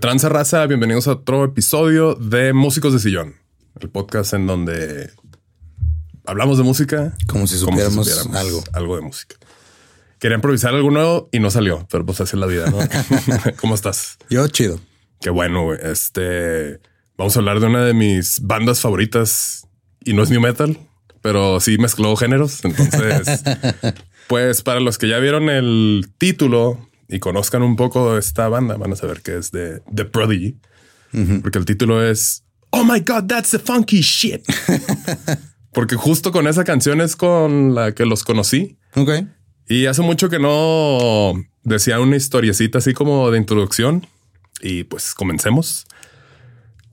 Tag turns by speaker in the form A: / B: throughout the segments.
A: Tranza raza? Bienvenidos a otro episodio de Músicos de Sillón, el podcast en donde hablamos de música
B: Como si supiéramos algo.
A: algo de música. Quería improvisar algo nuevo y no salió, pero pues así es la vida, ¿no? ¿Cómo estás?
B: Yo chido.
A: Qué bueno, güey. Este, vamos a hablar de una de mis bandas favoritas y no es new metal, pero sí mezcló géneros. Entonces, pues para los que ya vieron el título y conozcan un poco esta banda, van a saber que es de The Prodigy, porque el título es Oh my God, that's the funky shit. porque justo con esa canción es con la que los conocí.
B: Ok.
A: Y hace mucho que no decía una historiecita así como de introducción. Y pues comencemos.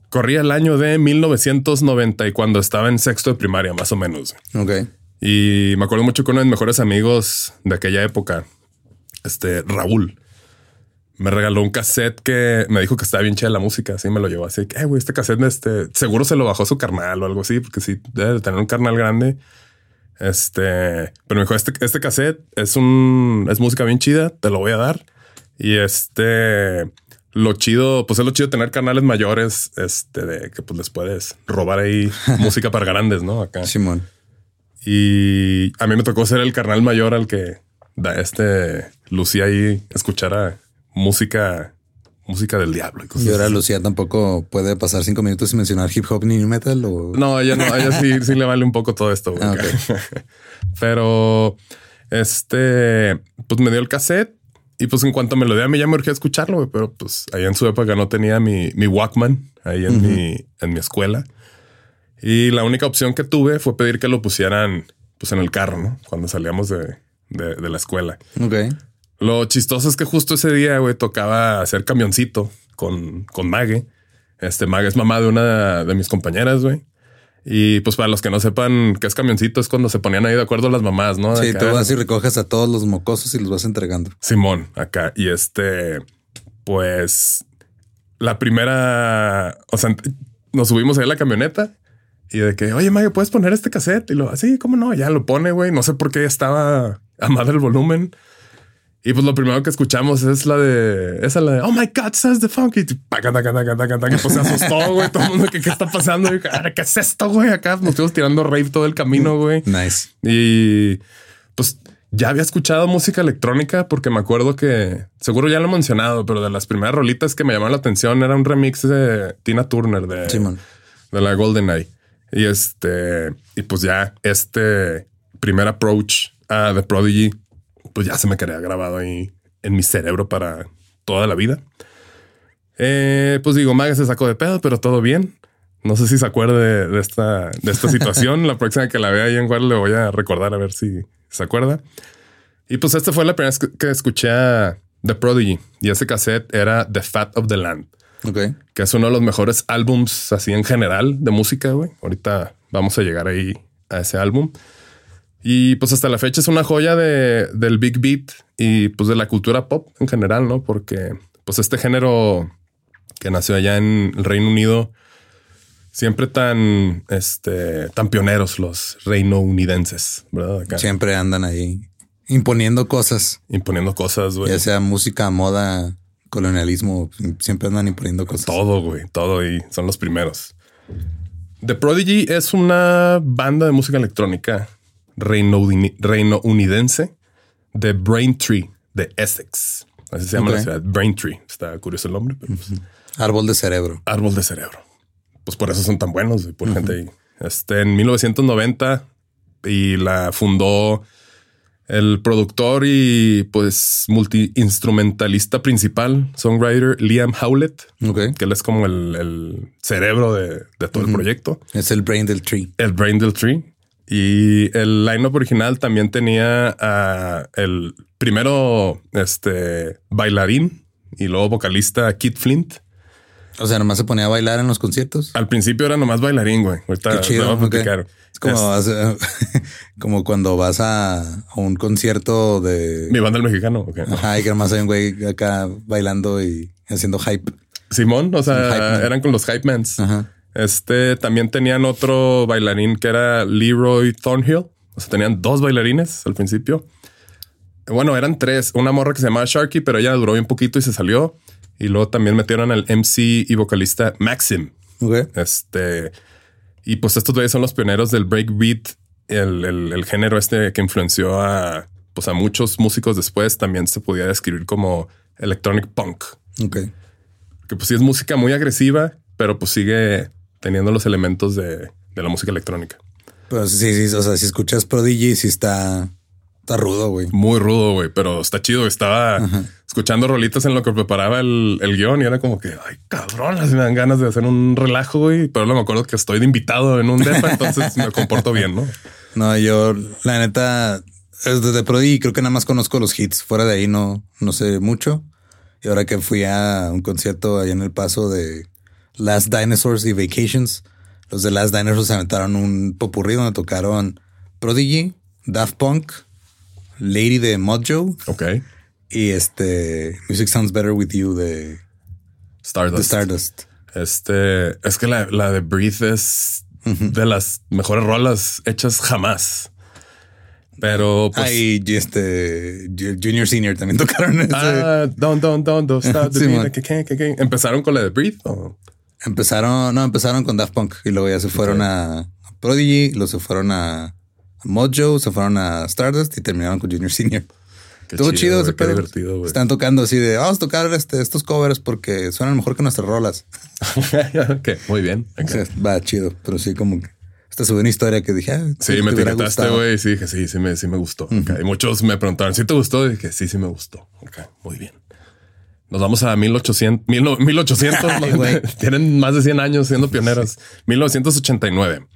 A: Corría el año de 1990 y cuando estaba en sexto de primaria, más o menos.
B: Ok.
A: Y me acuerdo mucho que uno de mis mejores amigos de aquella época, este Raúl, me regaló un cassette que me dijo que estaba bien chida la música. Así me lo llevó así. que, "Eh, güey, este cassette, este seguro se lo bajó su carnal o algo así, porque sí debe de tener un carnal grande. Este, pero me dijo: Este, este cassette es un, es música bien chida, te lo voy a dar. Y este, lo chido, pues es lo chido tener canales mayores, este, de que pues les puedes robar ahí música para grandes, no? Acá.
B: Simón.
A: Y a mí me tocó ser el carnal mayor al que da este lucía ahí escuchara música, música del diablo. Y cosas
B: Y ahora
A: así.
B: Lucía tampoco puede pasar cinco minutos sin mencionar hip hop ni metal o.
A: No, ella no, a ella sí, sí le vale un poco todo esto.
B: Ah.
A: Pero este, pues me dio el cassette y pues en cuanto me lo dio a mí ya me urgía escucharlo, pero pues ahí en su época no tenía mi, mi Walkman ahí en mi, en mi escuela. Y la única opción que tuve fue pedir que lo pusieran pues en el carro, ¿no? Cuando salíamos de, de, de la escuela.
B: Ok.
A: Lo chistoso es que justo ese día, güey, tocaba hacer camioncito con, con Mague. Este Mague es mamá de una de mis compañeras, güey. Y pues para los que no sepan qué es camioncito, es cuando se ponían ahí de acuerdo las mamás, ¿no?
B: Sí,
A: Acá.
B: tú vas y recoges a todos los mocosos y los vas entregando.
A: Simón, acá. Y este, pues la primera, o sea, nos subimos ahí a la camioneta y de que, oye, Mague, ¿puedes poner este cassette? Y lo, así, ¿cómo no? Ya lo pone, güey. No sé por qué estaba a madre el volumen. Y pues lo primero que escuchamos es la de esa, la de Oh my God, says the funky. Y pues se asustó, güey. Todo el mundo que qué está pasando. Y, "Ah, ¿Qué es esto, güey? Acá nos estuvimos tirando rave todo el camino, güey.
B: Nice.
A: Y pues ya había escuchado música electrónica porque me acuerdo que seguro ya lo he mencionado, pero de las primeras rolitas que me llamaron la atención era un remix de Tina Turner de,
B: Simón.
A: de la Golden Eye. Y este, y pues ya este primer approach a The Prodigy, pues ya se me quedó grabado ahí en mi cerebro para toda la vida. Eh, pues digo, Maga se sacó de pedo, pero todo bien. No sé si se acuerde de, esta, de esta situación. la próxima que la vea ahí en Guardia le voy a recordar a ver si se acuerda. Y pues esta fue la primera vez que escuché a The Prodigy y ese cassette era The Fat of the Land.
B: Ok.
A: Que es uno de los mejores álbums así en general de música, güey. Ahorita vamos a llegar ahí a ese álbum. Y pues hasta la fecha es una joya de, del Big Beat y pues de la cultura pop en general, ¿no? Porque pues este género que nació allá en el Reino Unido, siempre tan, este, tan pioneros los reinounidenses, ¿verdad? Acá.
B: Siempre andan ahí imponiendo cosas.
A: Imponiendo cosas, güey.
B: Ya sea música, moda, colonialismo, siempre andan imponiendo cosas.
A: Todo, güey, todo y son los primeros. The Prodigy es una banda de música electrónica reinounidense de Braintree, de Essex. Así se llama la ciudad, Braintree. Está curioso el nombre, pero pues,
B: Árbol de cerebro.
A: Árbol de cerebro. Pues por eso son tan buenos, por gente ahí. Este, en 1990 y la fundó el productor y pues multi-instrumentalista principal, songwriter Liam Howlett, que él es como el, cerebro de, todo el proyecto.
B: Es el brain del tree.
A: El brain del tree. Y el lineup original también tenía a el primero este bailarín y luego vocalista Kid Flint.
B: O sea, nomás se ponía a bailar en los conciertos.
A: Al principio era nomás bailarín, güey. Ahorita
B: Qué chido,
A: vamos a platicar.
B: Es como, como cuando vas a, un concierto de
A: mi banda el mexicano. Okay.
B: Ajá, y que nomás hay un güey acá bailando y haciendo hype.
A: Simón, o sea, eran con los hype mans.
B: Ajá.
A: Este también tenían otro bailarín que era Leroy Thornhill. O sea, tenían dos bailarines al principio. Bueno, eran tres. Una morra que se llamaba Sharky, pero ella duró un poquito y se salió. Y luego también metieron al MC y vocalista Maxim. Este, y pues estos güeyes son los pioneros del breakbeat, el, el, género este que influenció a, pues a muchos músicos después. También se podía describir como electronic punk.
B: Ok.
A: Que pues sí es música muy agresiva, pero pues sigue teniendo los elementos de, de la música electrónica.
B: Pero sí, sí, o sea, si escuchas Prodigy, sí está Está rudo, güey.
A: Muy rudo, güey, pero está chido. Estaba escuchando rolitas en lo que preparaba el, el, guion y era como que, ay, cabrón, me dan ganas de hacer un relajo, güey. Pero no me acuerdo que estoy de invitado en un depa, entonces me comporto bien, ¿no?
B: No, yo, la neta, desde Prodigy creo que nada más conozco los hits. Fuera de ahí no, no sé mucho. Y ahora que fui a un concierto allá en El Paso de Last Dinosaurs y Vacations, los de Last Dinosaurs se aventaron un popurrí donde tocaron Prodigy, Daft Punk, Lady de Mojo.
A: Ok.
B: Y este Music Sounds Better With You de
A: Stardust.
B: Stardust.
A: Este es que la, la de Breathe es de las mejores rolas hechas jamás. Pero
B: pues. y este Junior Senior también tocaron ese.
A: Ah, don't, don't, don't, don't stop ¿Empezaron con la de Breathe?
B: Empezaron, no, empezaron con Daft Punk y luego ya se fueron a Prodigy, luego se fueron a Mojo, se fueron a Stardust y terminaron con Junior Senior. Estuvo chido, ese
A: divertido,
B: Están tocando así de vamos a tocar este, estos covers porque suenan mejor que nuestras rolas.
A: ok, muy bien.
B: va chido, pero sí, como que esta es una historia que dije. Ah,
A: sí, me etiquetaste, güey. Sí, dije sí, sí me, sí me gustó. Y muchos me preguntaron si te gustó. Y dije sí, sí me gustó. Ok, muy bien. Nos vamos a 1800, 1800. Tienen más de 100 años siendo pioneros. 1989.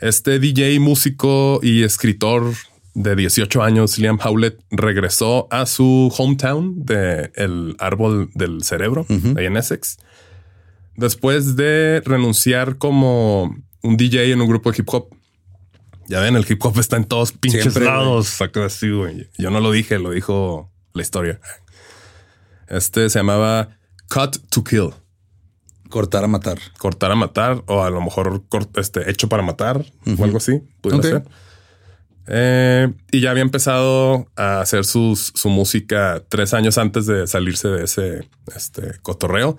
A: Este DJ, músico y escritor de 18 años, Liam Howlett, regresó a su hometown de el árbol del cerebro, ahí en Essex, después de renunciar como un DJ en un grupo de hip hop. Ya ven, el hip hop está en todos pinches lados. Así, güey. Yo no lo dije, lo dijo la historia. Este se llamaba Cut to Kill.
B: Cortar a matar.
A: Cortar a matar o a lo mejor este, hecho para matar o algo así. Pudiera ser. Eh, y ya había empezado a hacer su música tres años antes de salirse de ese este, cotorreo.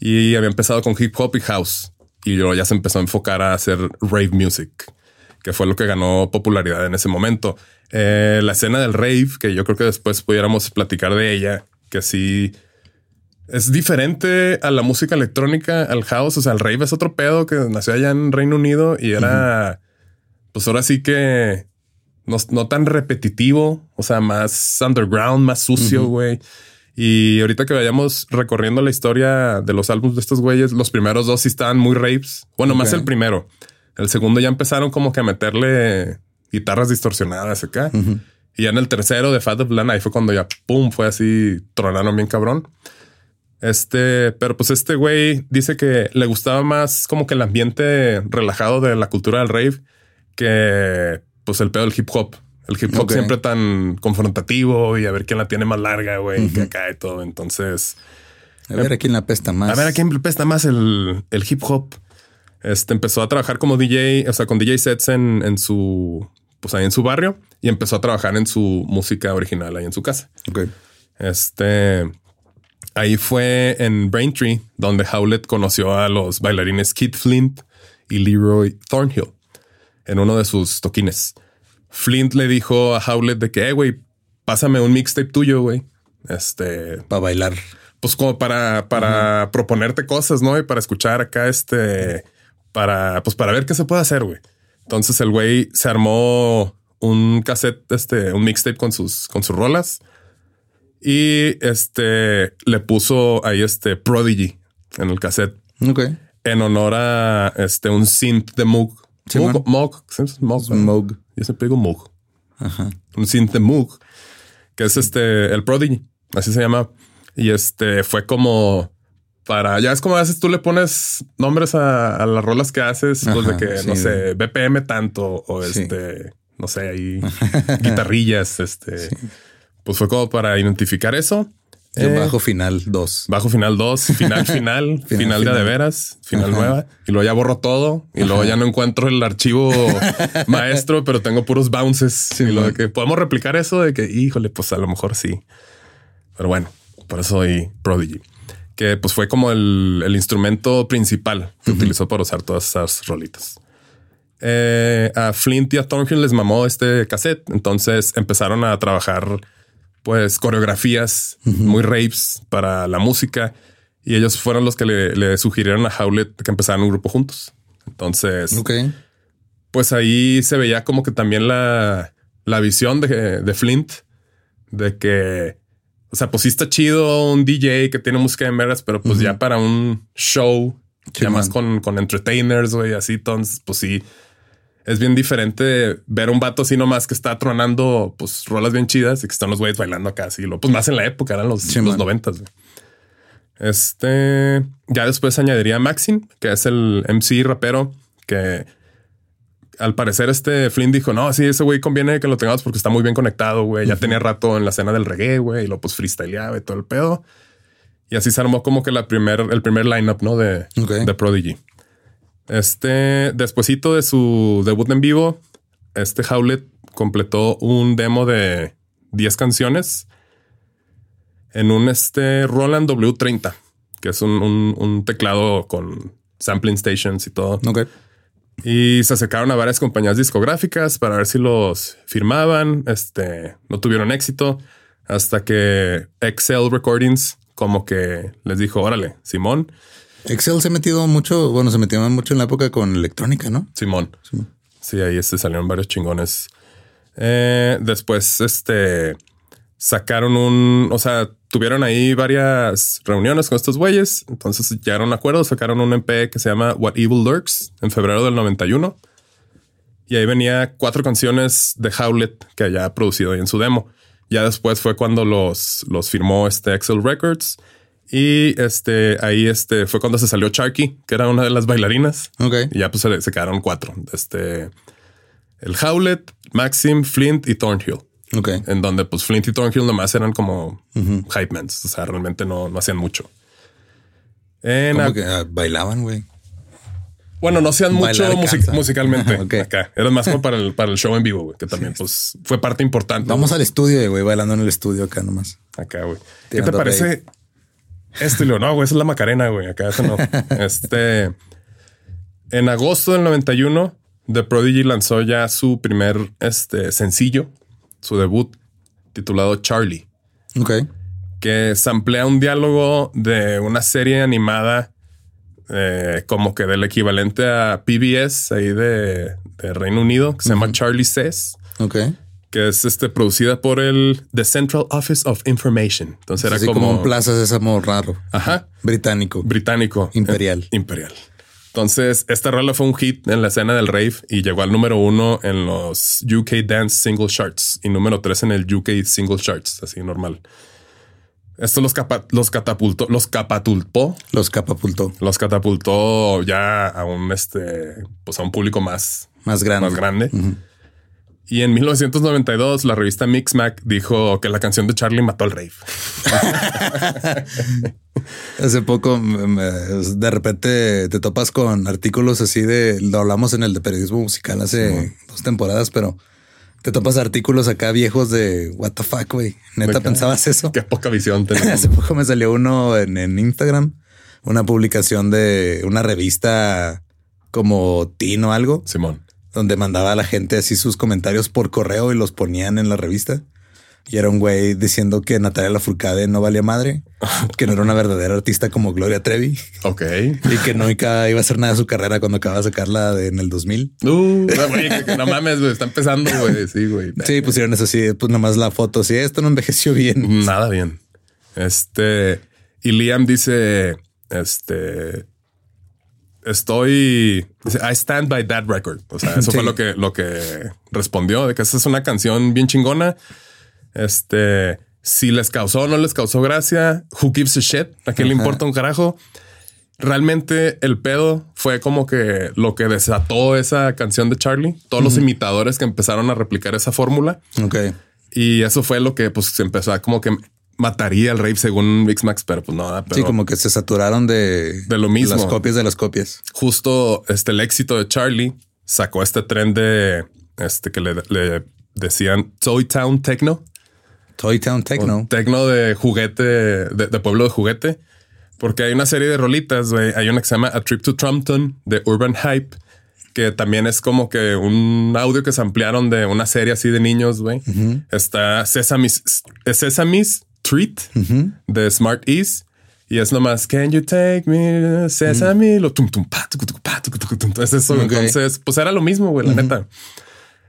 A: Y había empezado con hip hop y house. Y luego ya se empezó a enfocar a hacer rave music, que fue lo que ganó popularidad en ese momento. Eh, la escena del rave, que yo creo que después pudiéramos platicar de ella, que sí es diferente a la música electrónica, al house, o sea, el rave es otro pedo que nació allá en Reino Unido y era, pues ahora sí que no, no, tan repetitivo, o sea, más underground, más sucio, güey. Y ahorita que vayamos recorriendo la historia de los álbumes de estos güeyes, los primeros dos sí estaban muy rapes. Bueno, más el primero. El segundo ya empezaron como que a meterle guitarras distorsionadas acá. Y ya en el tercero de Fat of Land, ahí fue cuando ya pum, fue así, tronaron bien cabrón. Este, pero pues este güey dice que le gustaba más como que el ambiente relajado de la cultura del rave que pues el pedo del hip hop. El hip hop siempre tan confrontativo y a ver quién la tiene más larga, güey, que acá y todo. Entonces,
B: a ver a quién la pesta más.
A: A ver a quién le pesta más el, el hip hop. Este empezó a trabajar como DJ, o sea, con DJ sets en, en su, pues ahí en su barrio y empezó a trabajar en su música original ahí en su casa.
B: Ok.
A: Este, ahí fue en Braintree donde Howlett conoció a los bailarines Kid Flint y Leroy Thornhill en uno de sus toquines. Flint le dijo a Howlett de que, eh, güey, pásame un mixtape tuyo, güey. Este.
B: Para bailar.
A: Pues como para, para proponerte cosas, ¿no? Y para escuchar acá este. Para, pues para ver qué se puede hacer, güey. Entonces el güey se armó un cassette, este, un mixtape con sus, con sus rolas. Y este le puso ahí este Prodigy en el cassette.
B: Ok.
A: En honor a este un synth de Moog
B: Sí,
A: Moog. Moog, Moog.
B: Moog.
A: Yo siempre digo Moog.
B: Ajá.
A: Un synth de Moog, que es este, el Prodigy, así se llama. Y este fue como para, ya es como a veces tú le pones nombres a, a las rolas que haces, pues de
B: Ajá,
A: que,
B: sí,
A: no sé, BPM tanto o este, no sé, ahí guitarrillas, este. Pues fue como para identificar eso.
B: El
A: Eh,
B: bajo final 2.
A: Bajo final 2, final, final, final, de a de
B: final.
A: veras, final
B: Ajá.
A: nueva. Y luego ya borro todo. Y luego ya no encuentro el archivo maestro, pero tengo puros bounces. y lo que podemos replicar eso de que, híjole, pues a lo mejor sí. Pero bueno, por eso soy Prodigy. Que pues fue como el, el instrumento principal que utilizó para usar todas esas rolitas. Eh, a Flint y a Thornhill les mamó este cassette. Entonces empezaron a trabajar pues coreografías muy rapes para la música. Y ellos fueron los que le, le sugirieron a Howlett que empezaran un grupo juntos. Entonces, pues ahí se veía como que también la, la visión de, de Flint de que, o sea, pues sí está chido un DJ que tiene música de meras, pero pues ya para un show,
B: Sí,
A: ya más con, con entertainers, güey, así, entonces, pues sí, es bien diferente ver un vato así nomás que está tronando, pues, rolas bien chidas y que están los güeyes bailando acá, así, lo, pues más en la época, eran los,
B: Sí,
A: los
B: man.
A: noventas. Este, ya después añadiría a Maxim, que es el MC rapero que al parecer este Flynn dijo, no, sí, ese güey conviene que lo tengamos porque está muy bien conectado, güey. Ya tenía rato en la escena del reggae, güey, y lo pues freestyleaba y todo el pedo. Y así se armó como que la primer, el primer lineup, ¿no? De, de Prodigy. Este, despuesito de su debut en vivo, este Howlett completó un demo de 10 canciones en un este Roland W30, que es un, un- un teclado con sampling stations y todo. Y se acercaron a varias compañías discográficas para ver si los firmaban. Este no tuvieron éxito hasta que Excel Recordings como que les dijo, órale, Simón,
B: Excel se ha metido mucho, bueno, se metió mucho en la época con electrónica, ¿no?
A: Simón. Sí, ahí este salieron varios chingones. Eh, después, este sacaron un, o sea, tuvieron ahí varias reuniones con estos güeyes. Entonces llegaron a un acuerdo, sacaron un MP que se llama What Evil Lurks en febrero del 91. Y ahí venía cuatro canciones de Howlett que había producido ahí en su demo. Ya después fue cuando los, los firmó este Excel Records. Y este ahí este fue cuando se salió Charky, que era una de las bailarinas.
B: Ok.
A: Y ya pues se, se quedaron cuatro. Este, el Howlett, Maxim, Flint y Thornhill.
B: Ok.
A: En donde pues Flint y Thornhill nomás eran como hype mans. O sea, realmente no, no hacían mucho. En
B: Como
A: a-
B: que ah, bailaban, güey.
A: bueno, no hacían mucho music- musicalmente.
B: Ok.
A: Acá. Era más como para el, para el show en vivo, güey, que también pues fue parte importante.
B: Vamos al estudio, güey, bailando en el estudio acá nomás.
A: Acá, güey. ¿Qué te parece? Esto y no, güey, esa es la Macarena, güey. Acá eso no. este en agosto del 91, The Prodigy lanzó ya su primer este, sencillo, su debut, titulado Charlie.
B: Ok.
A: que samplea un diálogo de una serie animada eh, como que del equivalente a PBS ahí de, de Reino Unido, que se llama Charlie Says,
B: Ok.
A: Que es este producida por el The Central Office of Information. Entonces era
B: Así
A: como,
B: como, un Plaza Sésamo raro.
A: Ajá.
B: Británico.
A: británico.
B: Imperial.
A: Eh, imperial. Entonces, esta rola fue un hit en la escena del rave y llegó al número uno en los UK Dance Single Charts y número tres en el UK Single Charts, así normal. Esto los, capa- los catapultó, los capatulpó,
B: Los capapultó.
A: los catapultó ya a un este, pues a un público más,
B: Más grande.
A: más grande. Y en 1992, la revista Mixmac dijo que la canción de Charlie mató al rave.
B: Hace poco, de repente te topas con artículos así de, lo hablamos en el de periodismo musical hace dos temporadas, pero te topas artículos acá viejos de what the fuck, güey. Neta, pensabas eso.
A: Qué poca visión tenemos.
B: Hace poco me salió uno en, en Instagram, una publicación de una revista como Teen o algo,
A: Simón.
B: Donde mandaba a la gente así sus comentarios por correo y los ponían en la revista. Y era un güey diciendo que Natalia Lafourcade no valía madre, que no era una verdadera artista como Gloria Trevi
A: Ok.
B: y que nunca iba a hacer nada de su carrera cuando acaba de sacarla de- en el 2000.
A: Uh, no, güey, que- que no mames, güey. Está empezando, güey. Sí, güey.
B: Sí, pusieron eso así, pues nomás la foto. Sí, esto no envejeció bien.
A: Nada bien. Este. Y Liam dice: Este. Estoy. I stand by that record. O sea, eso
B: Sí.
A: fue lo que, lo que respondió de que esta es una canción bien chingona. Este. Si les causó o no les causó gracia, who gives a shit? ¿A quién le importa un carajo? Realmente el pedo fue como que lo que desató esa canción de Charlie. Todos los imitadores que empezaron a replicar esa fórmula.
B: Ok.
A: Y eso fue lo que pues se empezó a como que mataría al rave según Mixmax, pero pues no, pero
B: sí, como que se saturaron de,
A: De lo mismo.
B: Las copias de las copias.
A: justo este el éxito de Charlie sacó este tren de este que le, le decían Toy Town Techno,
B: Toy Town Techno.
A: un tecno de juguete, de, de pueblo de juguete, porque hay una serie de rolitas, güey. Hay una que se llama A Trip to Trumpton de Urban Hype, que también es como que un audio que se ampliaron de una serie así de niños, güey. Está Sesame's, Sesame's Treat de Smart Ease. Y es nomás, can you take me, Sesame? Lo tum tum pa, tucu, tucu, pa, tucu, tum. Entonces, eso,
B: Ok.
A: entonces, pues era lo mismo, güey, la neta.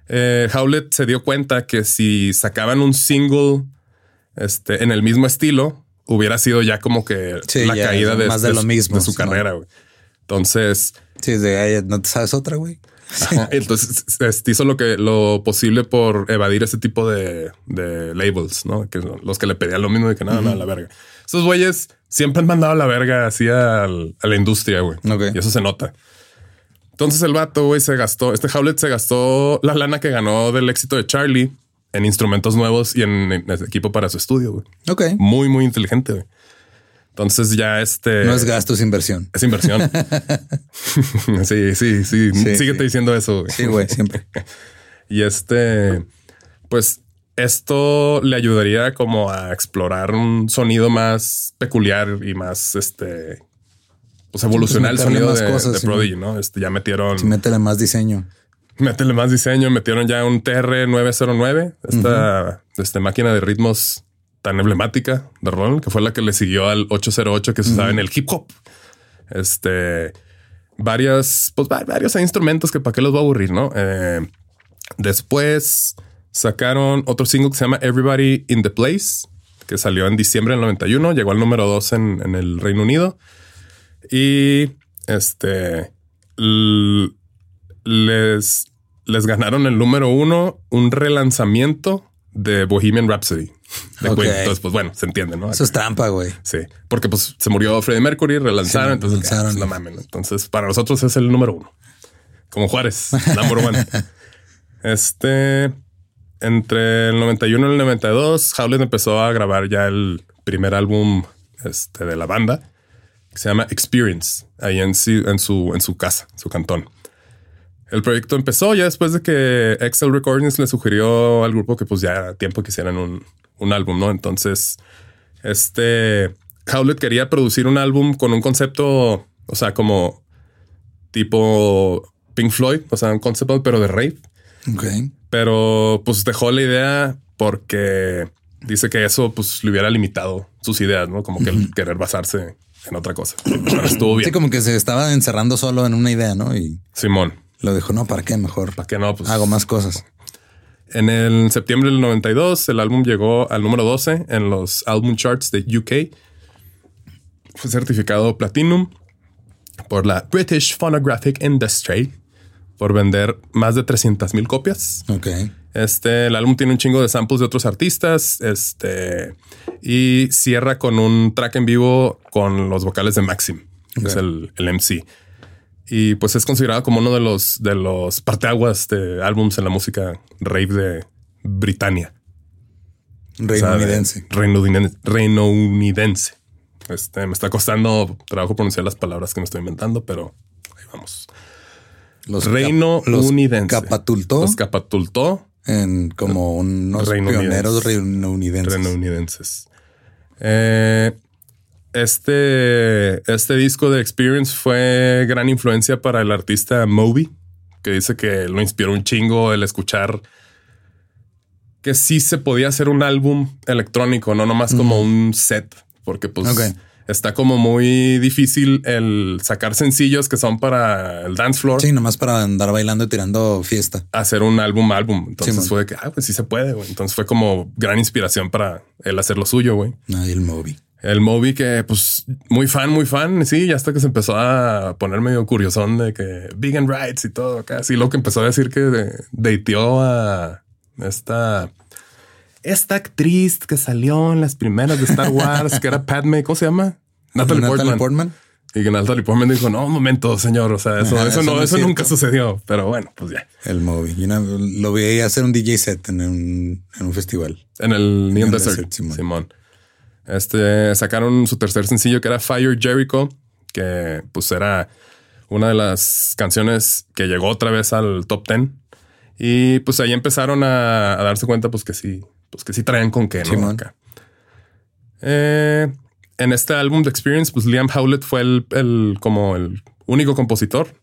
A: Eh, Howlett se dio cuenta que si sacaban un single este, en el mismo estilo, hubiera sido ya como que
B: Sí,
A: la caída de,
B: más de lo mismo,
A: de su
B: sí,
A: carrera. güey. Entonces,
B: Sí, de ahí no te sabes otra, güey.
A: Ajá, entonces hizo lo que lo posible por evadir ese tipo de, de labels, no? Que los que le pedían lo mismo de que nada, nada, la verga. Esos güeyes siempre han mandado la verga así al- a la industria, güey.
B: Ok.
A: Y eso se nota. Entonces el vato, güey, se gastó, este Howlett se gastó la lana que ganó del éxito de Charlie en instrumentos nuevos y en, en equipo para su estudio, güey.
B: Ok.
A: Muy, muy inteligente, güey. Entonces ya este...
B: No es gasto, es inversión.
A: Es inversión. sí, sí, sí,
B: Sí,
A: Síguete
B: sí.
A: diciendo eso. güey.
B: Sí, güey, siempre.
A: Y este, pues esto le ayudaría como a explorar un sonido más peculiar y más este, pues evolucionar el sonido
B: más
A: de,
B: cosas,
A: de
B: sí,
A: Prodigy, ¿no? Este ya metieron,
B: Sí, métele más diseño.
A: métele más diseño, metieron ya un TR909, esta este, máquina de ritmos tan emblemática de Roland, que fue la que le siguió al 808 que se usaba en el hip hop. Este, varias, pues va- varios instrumentos que para qué los voy a aburrir, ¿no? Eh, después sacaron otro single que se llama Everybody in the Place, que salió en diciembre del 91, llegó al número 2 en, en el Reino Unido. Y este les, les ganaron el número uno, un relanzamiento de Bohemian Rhapsody. De. Entonces, pues bueno, se entiende, ¿no?
B: Eso es trampa, güey.
A: Sí, porque pues se murió Freddie Mercury, relanzaron,
B: Sí,
A: entonces
B: relanzaron.
A: pues, no mames. ¿no? Entonces, para nosotros es el número uno. Como Juárez, number one. Este, entre el 91 y el 92, Howlett empezó a grabar ya el primer álbum este, de la banda, que se llama Experience, ahí en, su- en, su, en su casa, su cantón. El proyecto empezó ya después de que Excel Recordings le sugirió al grupo que pues ya era tiempo que hicieran un, un álbum, ¿no? Entonces, este Howlett quería producir un álbum con un concepto, o sea, como tipo Pink Floyd, o sea, un concepto, pero de rave.
B: Ok.
A: Pero pues dejó la idea porque dice que eso pues le hubiera limitado sus ideas, ¿no? Como que el querer basarse en otra cosa. Pero estuvo bien.
B: Sí, como que se estaba encerrando solo en una idea, ¿no? Y
A: Simón,
B: lo dijo, no, ¿para qué? Mejor
A: ¿para qué no? Pues
B: hago más cosas.
A: En el septiembre del 92, el álbum llegó al número 12 en los album charts de UK. Fue certificado Platinum por la British Phonographic Industry por vender más de 300 mil copias.
B: Ok.
A: Este, el álbum tiene un chingo de samples de otros artistas. Este, y cierra con un track en vivo con los vocales de Maxim, que es el, el MC. Y pues es considerado como uno de los, de los parteaguas de álbums en la música rave de Britania. O sea, de-
B: Reinounidense.
A: reinounidense. reinounidense. Este, me está costando trabajo pronunciar las palabras que me estoy inventando, pero ahí vamos.
B: Los
A: Reino
B: cap- los
A: unidense.
B: Capatultó
A: Los capatultó
B: en como unos
A: Reino
B: pioneros
A: Unidense.
B: reinounidenses.
A: reinounidenses. Eh, este, este disco de Experience fue gran influencia para el artista Moby, que dice que lo inspiró un chingo el escuchar que sí se podía hacer un álbum electrónico, no nomás como un set, porque pues está como muy difícil el sacar sencillos que son para el dance floor.
B: Sí, nomás para andar bailando y tirando fiesta.
A: hacer un álbum álbum. Entonces
B: Sí,
A: fue de que, ah, pues sí se puede, güey. Entonces fue como gran inspiración para él hacer lo suyo, güey.
B: Nadie el Moby.
A: El Moby que, pues, muy fan, muy fan. Sí, ya hasta que se empezó a poner medio curiosón de que vegan rights y todo. Sí, lo que empezó a decir que de- dateó a esta, esta actriz que salió en las primeras de Star Wars, que era Padme, ¿cómo se llama? Natalie,
B: Natalie
A: Portman.
B: Portman.
A: Y que Natalie Portman dijo, no, un momento, señor. O sea, eso,
B: Ajá,
A: eso,
B: eso
A: no,
B: no es
A: eso nunca sucedió. Pero bueno, pues ya.
B: El Moby. Y una- lo vi hacer un DJ set en un, en un festival.
A: En el Neon
B: Neon
A: Desert,
B: Desert,
A: Simón.
B: Simón.
A: Este sacaron su tercer sencillo que era Fire Jericho, que pues era una de las canciones que llegó otra vez al top 10. Y pues ahí empezaron a, a darse cuenta, pues que sí, pues que sí traían con qué, ¿no? Eh, en este álbum de Experience, pues Liam Howlett fue el, el- como el único compositor.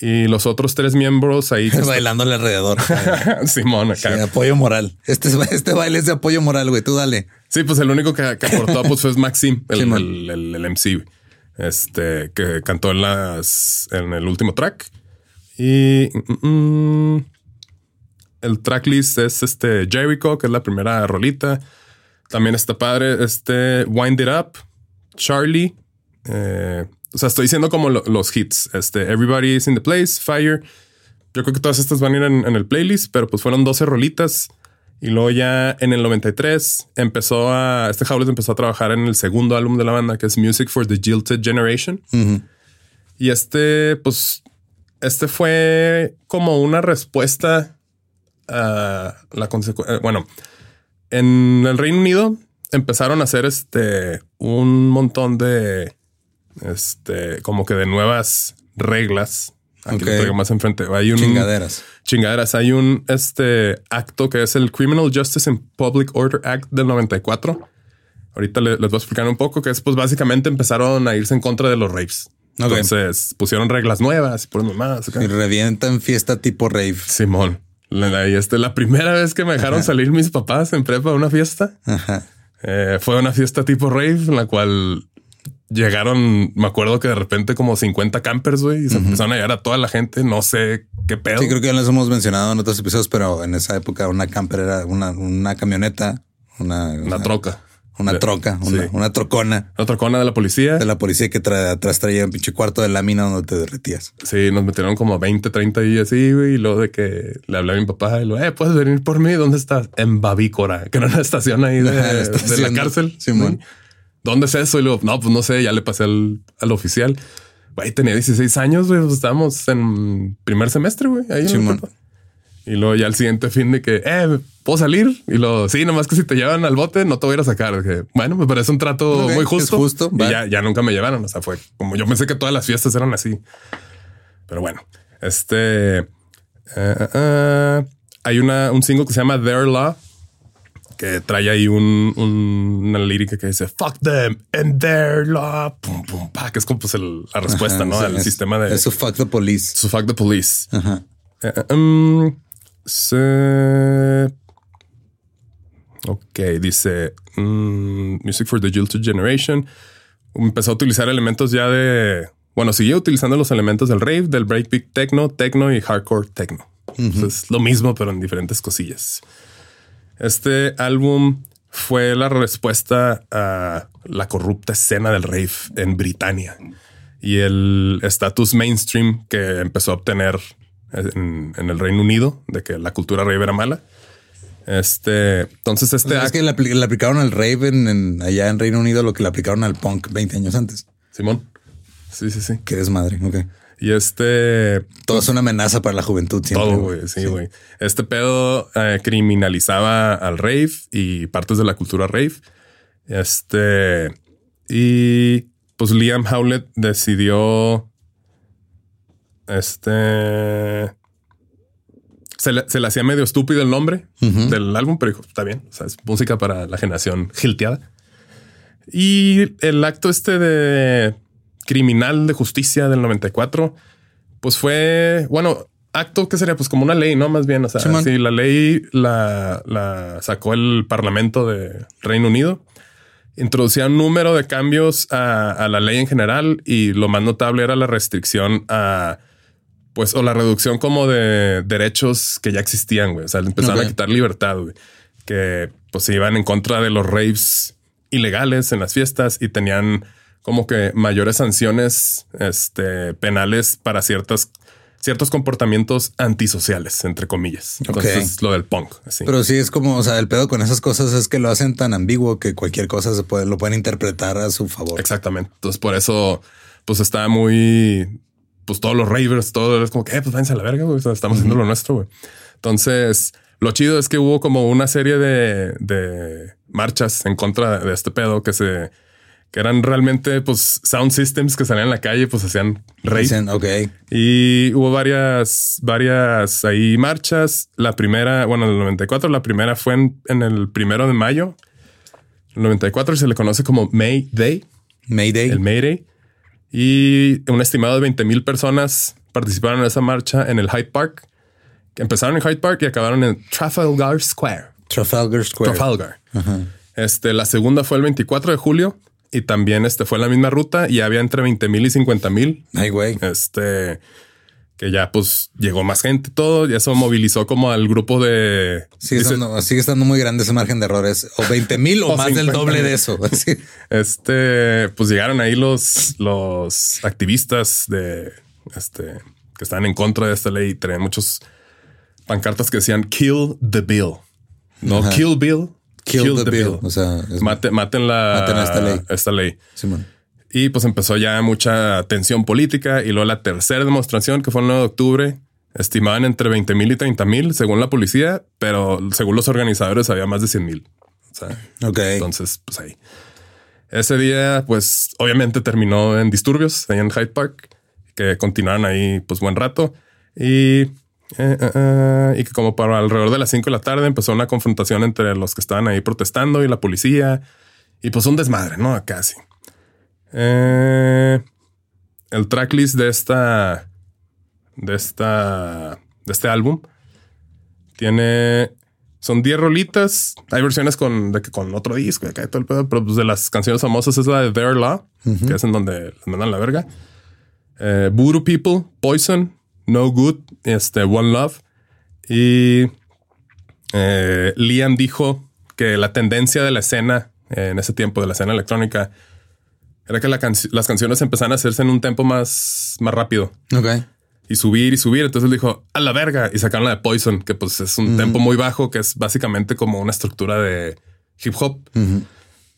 A: Y los otros tres miembros ahí.
B: Bailándole alrededor.
A: Simón,
B: Sí,
A: acá.
B: apoyo moral. Este, es- este baile es de apoyo moral, güey. Tú dale.
A: Sí, pues el único que, que aportó pues fue Maxim, el,
B: Sí,
A: el, el- el MC, este que cantó en las en el último track. Y mm, mm, el tracklist es este Jericho, que es la primera rolita. También está padre este Wind It Up, Charlie. eh, o sea, estoy diciendo como lo- los hits. Este Everybody is in the place, Fire. Yo creo que todas estas van a ir en, en el playlist, pero pues fueron 12 rolitas. Y luego ya en el 93 empezó a, este Howlett empezó a trabajar en el segundo álbum de la banda, que es Music for the Jilted Generation. Y este, pues, este fue como una respuesta a la consecuencia. Bueno, en el Reino Unido empezaron a hacer este un montón de este como que de nuevas reglas. Aquí lo
B: Ok.
A: traigo más enfrente. Hay un
B: Chingaderas.
A: chingaderas. Hay un este acto que es el Criminal Justice and Public Order Act del 94. Ahorita le- les voy a explicar un poco que es pues básicamente empezaron a irse en contra de los rapes. Entonces pusieron reglas nuevas y por más.
B: Y revientan fiesta tipo rave.
A: Simón. La, y este, la primera vez que me dejaron salir mis papás en prepa a una fiesta
B: Ajá.
A: eh, fue una fiesta tipo rave en la cual llegaron, me acuerdo que de repente como 50 campers, güey, y se empezaron a llegar a toda la gente. No sé qué pedo.
B: Sí, creo que ya les hemos mencionado en otros episodios, pero en esa época una camper era una, una camioneta, una,
A: una troca.
B: una
A: De-
B: troca, una,
A: sí.
B: una trocona
A: Una trocona de la policía.
B: de la policía que trae, atrás traía un pinche cuarto de lámina donde te derretías.
A: Sí, nos metieron como 20, 30 días así, güey. Y luego de que le hablé a mi papá y lo, eh, puedes venir por mí. ¿Dónde estás? En Babícora, que era una estación ahí de,
B: la
A: de
B: estación,
A: la cárcel.
B: Simón.
A: ¿Dónde es eso? Y luego, no, pues no sé, ya le pasé al, al oficial. Güey, tenía 16 años, güey. pues estábamos en primer semestre, güey. Ahí en. Y luego ya al siguiente fin de que, eh, ¿puedo salir? Y luego, sí, nomás que si te llevan al bote, no te voy a ir a sacar. Dije, bueno, me parece un trato muy
B: es
A: justo.
B: justo,
A: Y ya, ya nunca me llevaron. O sea, fue como yo pensé que todas las fiestas eran así. Pero bueno, este... eh, eh, hay una, un single que se llama Their Law que trae ahí un, un- una lírica que dice fuck them and their law, pum, pum, pa, que es como pues el- la respuesta,
B: Ajá,
A: ¿no? Al
B: es-
A: sistema de
B: Eso fuck the police.
A: su fuck the police.
B: Ajá.
A: Eh, eh, um, se- Ok, dice mm, Music for the Jilted Generation. Empezó a utilizar elementos ya de. Bueno, siguió utilizando los elementos del rave, del breakbeat techno, techno y hardcore techno. Es lo mismo, pero en diferentes cosillas. Este álbum fue la respuesta a la corrupta escena del rave en Britania y el estatus mainstream que empezó a obtener en, en el Reino Unido de que la cultura rave era mala. Este, entonces este
B: O sea, es que le aplicaron al rave en, en- allá en Reino Unido lo que le aplicaron al punk 20 años antes.
A: Simón. Sí, sí, sí.
B: Qué desmadre. Ok.
A: Y este
B: Todo es una amenaza para la juventud siempre.
A: todo, güey. Sí, güey. Este pedo eh, criminalizaba al rave y partes de la cultura rave. Este y pues Liam Howlett decidió este se le, se le hacía medio estúpido el nombre del álbum, pero dijo, está bien. O sea, es música para la generación gilteada. Y el acto este de criminal de justicia del 94, pues fue, bueno, acto que sería pues como una ley, ¿no? Más bien, o sea,
B: Simón.
A: sí, la ley la, la sacó el Parlamento de Reino Unido. Introducía un número de cambios a, a la ley en general y lo más notable era la restricción a, pues, o la reducción como de derechos que ya existían, güey. O sea, le empezaron a quitar libertad, güey. Que pues se iban en contra de los raves ilegales en las fiestas y tenían como que mayores sanciones este, penales para ciertas, ciertos comportamientos antisociales, entre comillas. Entonces, lo del punk. Así.
B: Pero sí es como, o sea, el pedo con esas cosas es que lo hacen tan ambiguo que cualquier cosa se puede, lo pueden interpretar a su favor.
A: Exactamente. Entonces, por eso, pues está muy, pues todos los ravers, todo es como que, eh, pues váyanse a la verga, güey. Estamos haciendo lo nuestro, güey. Entonces, lo chido es que hubo como una serie de, de marchas en contra de este pedo que se, que eran realmente, pues, sound systems que salían en la calle, pues hacían rave.
B: Dicen, ok,
A: Y hubo varias, varias ahí marchas. La primera, bueno, en el 94, la primera fue en, en el primero de mayo. El 94 se le conoce como May Day
B: Mayday.
A: el Mayday. Y un estimado de 20 mil personas participaron en esa marcha en el Hyde Park. Empezaron en Hyde Park y acabaron en Trafalgar Square.
B: Trafalgar Square.
A: Trafalgar. Este, la segunda fue el 24 de julio y también este fue la misma ruta y había entre 20 mil y 50 mil.
B: Ay, güey.
A: Este, que ya pues llegó más gente y todo y eso movilizó como al grupo de...
B: Sigue,
A: dice-
B: estando, sigue estando muy grande ese margen de errores. O 20 mil o,
A: O
B: más del
A: 50
B: doble de eso. Así.
A: Este, pues llegaron ahí los, los activistas de este que estaban en contra de esta ley y traían muchos pancartas que decían kill the bill. No
B: Ajá.
A: kill bill,
B: Kill, the, bill. O sea, es
A: Mate- maten la
B: Maten a esta ley.
A: esta ley.
B: Simón.
A: Y pues empezó ya mucha tensión política y luego la tercera demostración que fue el 9 de octubre estimaban entre 20 mil y 30 mil según la policía, pero según los organizadores había más de 100 mil. O sea,
B: Ok.
A: entonces, pues ahí. Ese día, pues obviamente terminó en disturbios ahí en Hyde Park, que continuaron ahí pues buen rato. Y, eh, eh, eh, y que como para alrededor de las 5 de la tarde empezó una confrontación entre los que estaban ahí protestando y la policía. Y pues un desmadre, ¿no? Casi. El tracklist de esta, de esta, de este álbum tiene son 10 rolitas. Hay versiones con, de que con otro disco y acá todo el pedo, pero pues de las canciones famosas es la de Their Law, que es en donde les mandan la verga. Voodoo People, Poison, No Good, este, One Love. Y eh, Liam dijo que la tendencia de la escena eh, en ese tiempo, de la escena electrónica, era que la las canciones empezaban a hacerse en un tempo más, más rápido
B: Ok.
A: y subir y subir. Entonces él dijo a la verga y sacaron la de Poison, que pues es un tempo muy bajo, que es básicamente como una estructura de hip hop,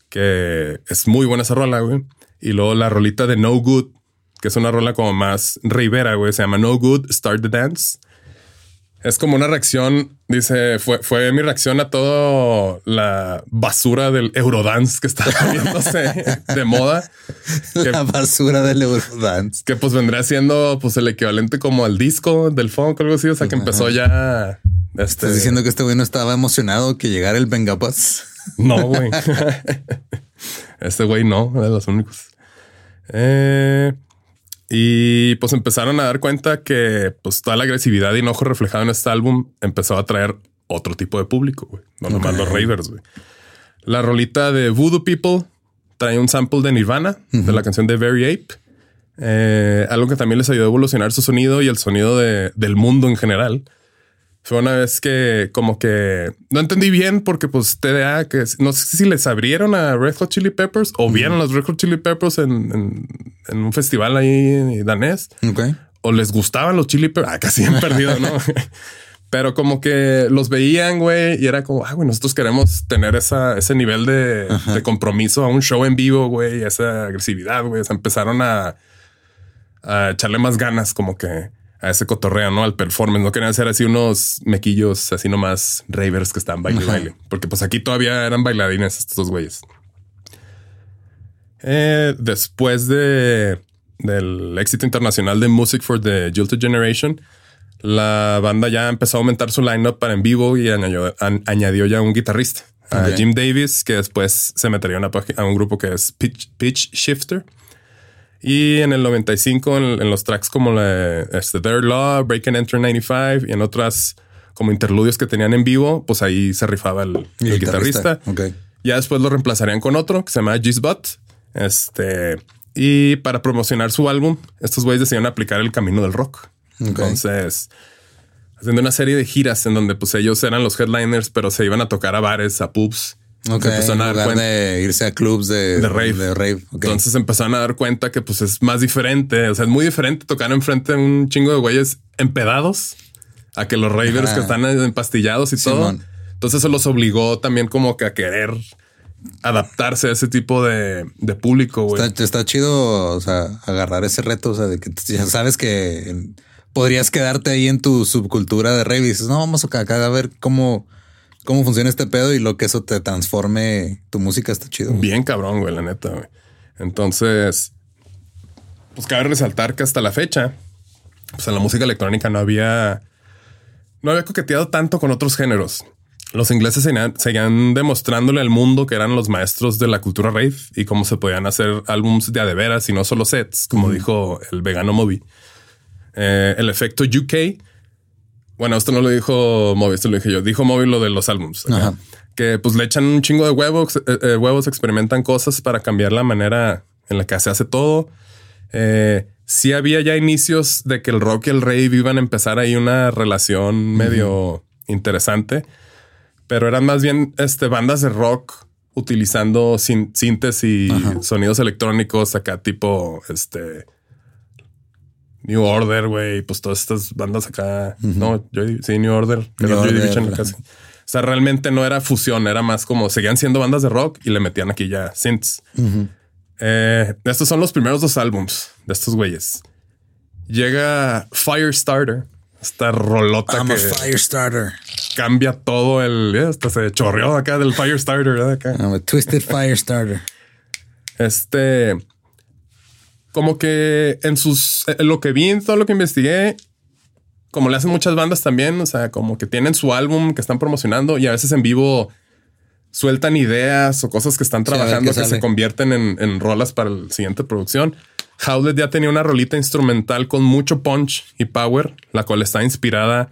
A: que es muy buena esa rola, güey. Y luego la rolita de No Good, que es una rola como más rivera, güey. Se llama No Good, Start the Dance. Es como una reacción, dice, fue, fue mi reacción a toda la basura del Eurodance que está poniéndose de moda. Que
B: La basura del Eurodance.
A: que pues vendría siendo pues el equivalente como al disco del funk o algo así. O sea que empezó ya. Este,
B: Estás diciendo que este güey no estaba emocionado que llegara el Venga Paz.
A: no, güey. este güey no, era de los únicos. Eh, y pues empezaron a dar cuenta que pues toda la agresividad y enojo reflejado en este álbum empezó a traer otro tipo de público, güey. No nomás los ravers, güey. La rolita de Voodoo People trae un sample de Nirvana, de la canción de Very Ape. Eh, algo que también les ayudó a evolucionar su sonido y el sonido de- del mundo en general. Fue una vez que como que no entendí bien porque pues TDA, que no sé si les abrieron a Red Hot Chili Peppers o vieron los Red Hot Chili Peppers en, en- en un festival ahí danés o les gustaban los Chili Peppers. Ah, casi han perdido, ¿no? Pero como que los veían, güey, y era como, ah, güey, nosotros queremos tener esa, ese nivel de, de compromiso a un show en vivo, güey, esa agresividad, güey. O sea, empezaron a, a echarle más ganas como que a ese cotorreo, ¿no? Al performance. No querían hacer así unos mequillos así nomás ravers que estaban baile
B: Ajá.
A: baile. Porque pues aquí todavía eran bailarines estos dos güeyes. Eh, después de del éxito internacional de Music for the Jilted Generation, la banda ya empezó a aumentar su lineup para en vivo y añadió, an- añadió ya un guitarrista, a. Jim Davis, que después se metería a, una pag- a un grupo que es Pitch, Pitch Shifter. Y en el 95, en, en los tracks como la, este, Their Law, Break and Enter 95 y en otras como interludios que tenían en vivo, pues ahí se rifaba el, el guitarrista. Ya después lo reemplazarían con otro que se llama G-Spot. Este, y para promocionar su álbum, estos güeyes decidieron aplicar el camino del rock. Entonces, haciendo una serie de giras en donde pues ellos eran los headliners, pero se iban a tocar a bares, a pubs.
B: Ok.
A: Se empezaron a dar cuenta
B: de irse a clubs de,
A: de rave.
B: De rave. Ok.
A: Entonces empezaron a dar cuenta que pues es más diferente. O sea, es muy diferente tocar enfrente de un chingo de güeyes empedados a que los ravers que están empastillados y todo. Entonces eso los obligó también como que a querer adaptarse a ese tipo de, de público, güey.
B: Está, está chido, o sea, agarrar ese reto, o sea, de que ya sabes que podrías quedarte ahí en tu subcultura de rave y dices, no, vamos acá, acá a ver cómo, cómo funciona este pedo y lo que eso te transforme tu música está chido. güey.
A: Bien cabrón, güey, la neta, güey. Entonces, pues cabe resaltar que hasta la fecha, pues en la música electrónica no había, no había coqueteado tanto con otros géneros. Los ingleses seguían, seguían demostrándole al mundo que eran los maestros de la cultura rave y cómo se podían hacer álbums de a de veras y no solo sets, como dijo el vegano Moby. Eh, el efecto UK. Bueno, esto no lo dijo Moby, esto lo dije yo. Dijo Moby lo de los álbums.
B: Ajá.
A: Que pues le echan un chingo de huevos, eh, eh, huevos, experimentan cosas para cambiar la manera en la que se hace todo. Eh, sí había ya inicios de que el rock y el rave iban a empezar ahí una relación medio interesante, pero eran más bien este, bandas de rock utilizando sin, sintes y sonidos electrónicos acá tipo este New Order, güey, pues todas estas bandas acá, no, Joy- sí, New Order, que
B: New
A: era Joy
B: Order,
A: Division
B: ajá.
A: casi. O sea, realmente no era fusión, era más como seguían siendo bandas de rock y le metían aquí ya synths. Eh, estos son los primeros dos álbums de estos güeyes. Llega Firestarter, esta rolota
B: I'm
A: que
B: a fire starter.
A: cambia todo el. eh, Hasta se chorreó acá del Firestarter, ¿verdad? Acá.
B: I'm a twisted fire starter.
A: Este. Como que en sus. en lo que vi, en todo lo que investigué, como le hacen muchas bandas también, o sea, como que tienen su álbum que están promocionando y a veces en vivo sueltan ideas o cosas que están trabajando que se convierten en, en rolas para la siguiente producción. Howlett ya tenía una rolita instrumental con mucho punch y power, la cual está inspirada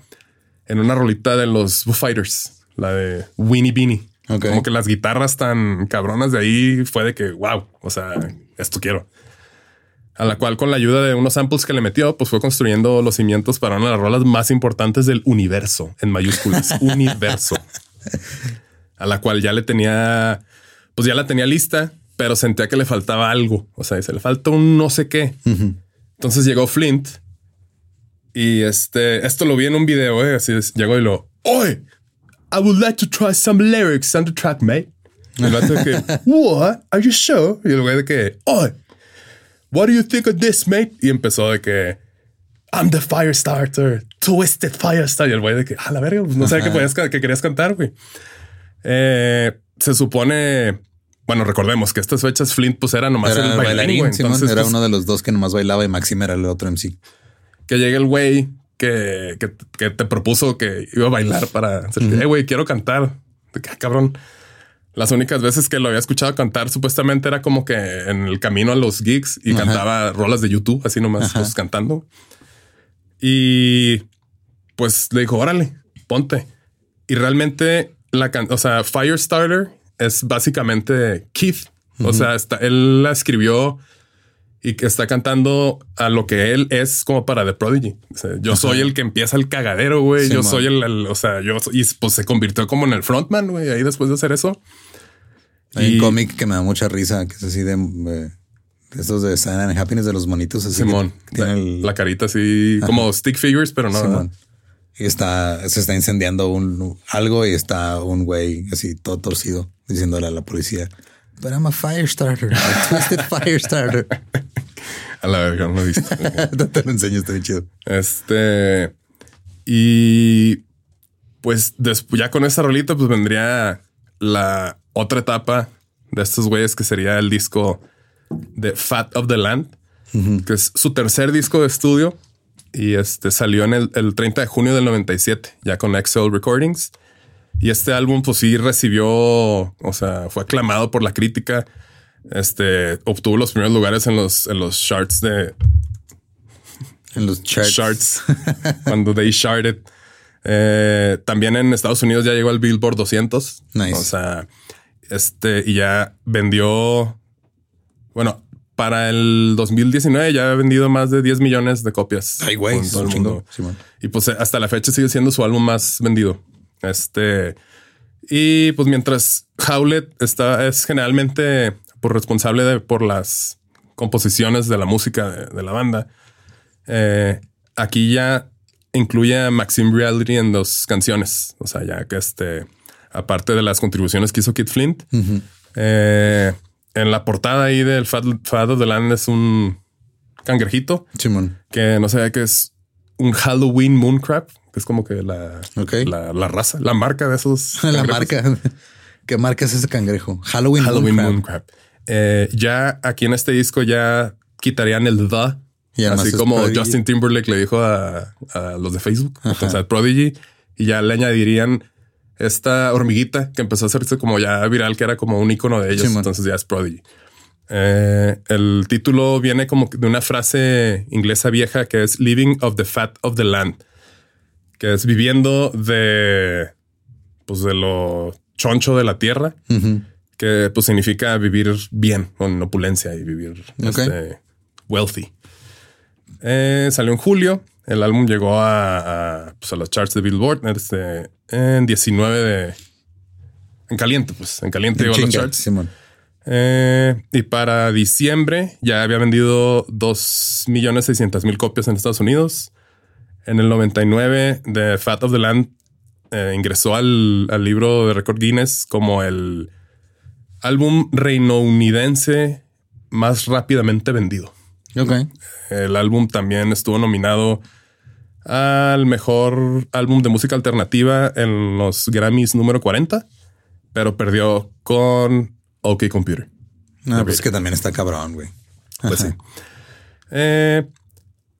A: en una rolita de los Foo Fighters, la de Winnie Beanie.
B: Ok.
A: Como que las guitarras tan cabronas de ahí fue de que, wow, o sea, esto quiero. A la cual con la ayuda de unos samples que le metió, pues fue construyendo los cimientos para una de las rolas más importantes del universo, en mayúsculas, universo. A la cual ya le tenía, pues ya la tenía lista, pero sentía que le faltaba algo. O sea, se le falta un no sé qué. Entonces llegó Flint y este, esto lo vi en un video, eh, así es, llegó y lo, ¡Oye! I would like to try some lyrics on the track, mate. Y el vato de que, what? Are you sure? Y el güey de que, ¡Oye! What do you think of this, mate? Y empezó de que, I'm the fire starter, twisted fire starter. Y el güey de que, a la verga, pues no sabía que, querías cantar, güey. Eh, se supone, bueno, recordemos que estas fechas Flint pues era nomás
B: Era
A: el bailarín,
B: bailarín,
A: güey.
B: Simón,
A: Entonces,
B: era
A: pues,
B: uno de los dos que nomás bailaba y Maxim era el otro MC.
A: que llegue el güey que, que, que te propuso que iba a bailar para hacer, "Eh, güey, quiero cantar. De que, "Ah, cabrón. Las únicas veces que lo había escuchado cantar supuestamente era como que en el camino a los gigs y
B: Ajá.
A: cantaba rolas de YouTube, así nomás pues, cantando. Y pues le dijo, órale, ponte. Y realmente la can o sea, Firestarter es básicamente Keith. O sea, está, él la escribió y que está cantando a lo que él es como para The Prodigy. O sea, yo soy el que empieza el cagadero, güey.
B: Sí,
A: yo
B: man.
A: soy el, el- o sea, yo y pues se convirtió como en el frontman, güey, ahí después de hacer eso.
B: Hay
A: Y-
B: un cómic que me da mucha risa, que es así de, de, de estos de San and Happiness de los monitos. Así
A: Simón,
B: que tiene el,
A: la carita así como stick figures, pero no.
B: Simón. Y está, se está incendiando un algo y está un güey así todo torcido diciéndole a la policía. But I'm a fire starter, a twisted fire starter.
A: A la verga, no lo he visto.
B: Te lo enseño, está bien chido.
A: Este y pues después ya con esa rolita, pues vendría la otra etapa de estos güeyes que sería el disco de Fat of the Land, que es su tercer disco de estudio y este salió en el, el 30 de junio del 97, ya con Excel Recordings. Y este álbum, pues sí recibió, o sea, fue aclamado por la crítica. Este obtuvo los primeros lugares en los, en los charts de,
B: En los charts.
A: charts cuando they charted. Eh, también en Estados Unidos ya llegó al Billboard 200.
B: Nice.
A: O sea, este y ya vendió. Bueno, para el 2019 ya ha vendido más de 10 millones de copias.
B: Ay, güey,
A: todo el mundo. Y pues hasta la fecha sigue siendo su álbum más vendido. Este y pues mientras Howlett está es generalmente por responsable de por las composiciones de la música de, de la banda. eh, aquí ya incluye a Maxim Reality en dos canciones. O sea, ya que este, aparte de las contribuciones que hizo Kid Flint, eh, en la portada ahí del Fat, Fat of the Land es un cangrejito
B: Simón.
A: que no sé qué es un Halloween Mooncrab, que es como que la, la, la raza, la marca de esos.
B: La marca. ¿Qué marca es ese cangrejo? Halloween,
A: Halloween
B: Mooncrab.
A: Mooncrab. Eh, ya aquí en este disco ya quitarían el the.
B: Y
A: así como
B: Prodigy.
A: Justin Timberlake le dijo a, a los de Facebook, entonces a Prodigy, y ya le añadirían esta hormiguita que empezó a hacerse como ya viral, que era como un icono de ellos. Entonces ya es Prodigy. Eh, el título viene como de una frase inglesa vieja que es Living of the Fat of the Land, que es viviendo de, pues de lo choncho de la tierra. Que pues significa vivir bien, con opulencia y vivir
B: Ok.
A: este, wealthy. Eh, salió en julio. El álbum llegó a, a, pues, a los charts de Billboard este, en 19 de... En caliente, pues. En caliente llegó a los charts.
B: Simón.
A: Eh, y para diciembre ya había vendido 2.600.000 copias en Estados Unidos. En el 99, The Fat of the Land eh, ingresó al, al libro de récord Guinness como el álbum reinounidense más rápidamente vendido.
B: Ok.
A: El álbum también estuvo nominado al mejor álbum de música alternativa en los Grammys número 40, pero perdió con OK Computer.
B: No, pues que también está cabrón, güey.
A: Pues sí. Eh,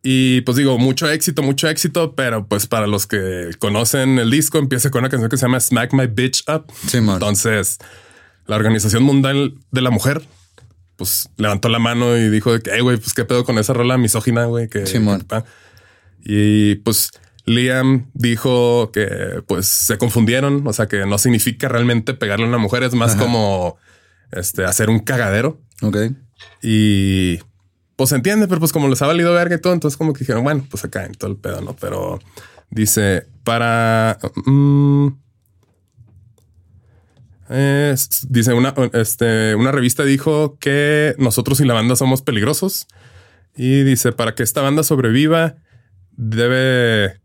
A: y pues digo, mucho éxito, mucho éxito, pero pues para los que conocen el disco, empieza con una canción que se llama Smack My Bitch Up.
B: Simón.
A: Entonces, la Organización Mundial de la Mujer, pues levantó la mano y dijo de que, "Ey, güey, pues qué pedo con esa rola misógina, güey, que
B: Simón.
A: que pa". Y pues Liam dijo que pues se confundieron, o sea que no significa realmente pegarle a una mujer, es más como este hacer un cagadero.
B: Ok.
A: Y pues se entiende, pero pues como les ha valido verga y todo, entonces como que dijeron, bueno, pues acá en todo el pedo, ¿no? Pero dice, para... mm, es- dice, una, este, una revista dijo que nosotros y la banda somos peligrosos. Y dice, para que esta banda sobreviva, debe...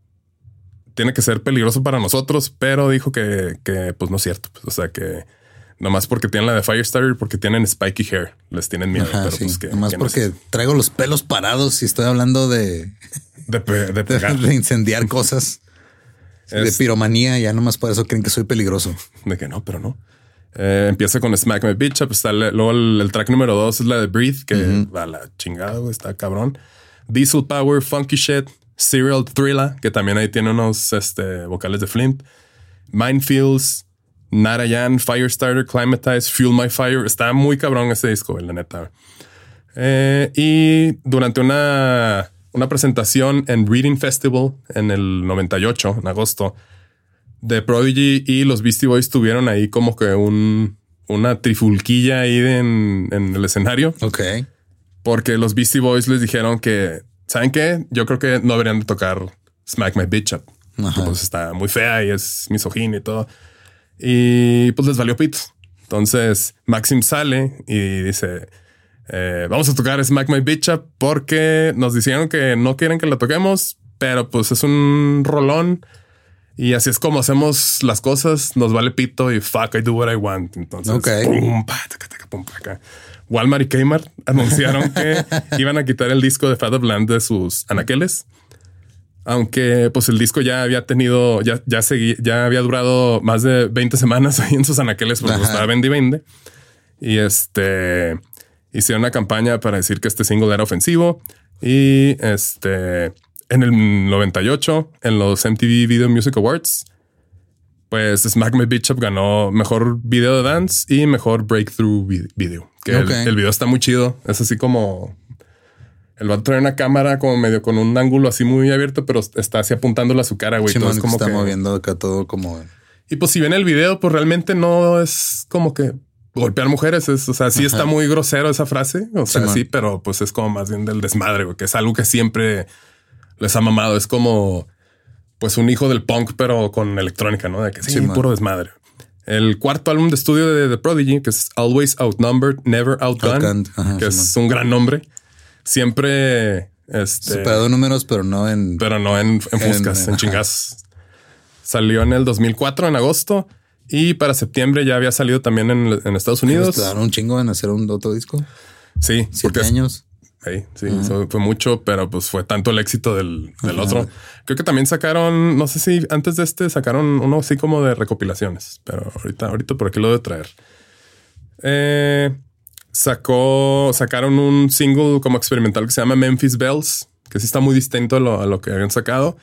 A: Tiene que ser peligroso para nosotros, pero dijo que, que pues no es cierto. Pues, o sea que nomás porque tienen la de Firestarter, porque tienen spiky hair, les tienen miedo.
B: Ajá,
A: pero
B: sí.
A: pues que,
B: Nomás
A: que no es
B: porque traigo los pelos parados y estoy hablando de,
A: de, pe- de
B: de,
A: pegar.
B: de incendiar cosas. De piromanía, ya nomás por eso creen que soy peligroso.
A: De que no, pero no. Eh, empieza con Smack My Bitch Up. Está le- luego el, el track número dos es la de Breathe, que a la chingada, güey, está cabrón. Diesel Power, Funky Shit, Serial Thriller, que también ahí tiene unos este, vocales de Flint. Minefields, Narayan, Firestarter, Climatize, Fuel My Fire. Está muy cabrón ese disco, güey, la neta. Eh, y durante una, una presentación en Reading Festival en el 98, en agosto, The Prodigy y los Beastie Boys tuvieron ahí como que un, una trifulquilla ahí en, en el escenario.
B: Ok.
A: Porque los Beastie Boys les dijeron que, ¿saben qué? Yo creo que no deberían de tocar Smack My Bitch Up.
B: Ajá.
A: Pues está muy fea y es misogínia y todo. Y pues les valió pito. Entonces Maxim sale y dice, eh, vamos a tocar Smack My Bitch Up porque nos dijeron que no quieren que la toquemos, pero pues es un rolón. Y así es como hacemos las cosas. Nos vale pito y fuck, I do what I want. Entonces,
B: Ok.
A: pum, pa, taca, taca, pum, pa, acá. Walmart y Kmart anunciaron que iban a quitar el disco de Fat of Land de sus anaqueles. Aunque pues el disco ya había tenido, ya, ya seguí, ya había durado más de 20 semanas ahí en sus anaqueles, porque estaba vende y vende. Y este hicieron una campaña para decir que este single era ofensivo. Y este en el 98, en los MTV Video Music Awards, pues Smack My Bitch Up ganó mejor video de dance y mejor breakthrough vi- video. Que el- video está muy chido. Es así como el va a traer una cámara como medio con un ángulo así muy abierto, pero está así apuntándole a su cara, güey.
B: Que
A: como
B: está
A: que-
B: moviendo acá todo como.
A: Y pues si ven el video, pues realmente no es como que golpear mujeres. Es, o sea, sí
B: Ajá.
A: está muy grosero esa frase. O sea,
B: Simón.
A: sí, pero pues es como más bien del desmadre, güey, que es algo que siempre les ha mamado. Es como pues un hijo del punk, pero con electrónica, ¿no? De que sí,
B: Simón.
A: puro desmadre. El cuarto álbum de estudio de The Prodigy, que es Always Outnumbered, Never Outgunned,
B: ajá,
A: que es un gran nombre. Siempre este,
B: Superado en números, pero no en.
A: pero no en, en fuscas, en,
B: ajá.
A: chingazos. Salió en el 2004, en agosto, y para septiembre ya había salido también en, en Estados Unidos.
B: Tardaron un chingo en hacer un otro disco.
A: Sí,
B: Siete
A: porque es- Sí, eso fue mucho, pero pues fue tanto el éxito del, del otro. Creo que también sacaron, no sé si antes de este sacaron uno así como de recopilaciones, pero ahorita, ahorita por aquí lo de traer. Eh, sacó, sacaron un single como experimental que se llama Memphis Bells, que sí está muy distinto a lo, a lo que habían sacado.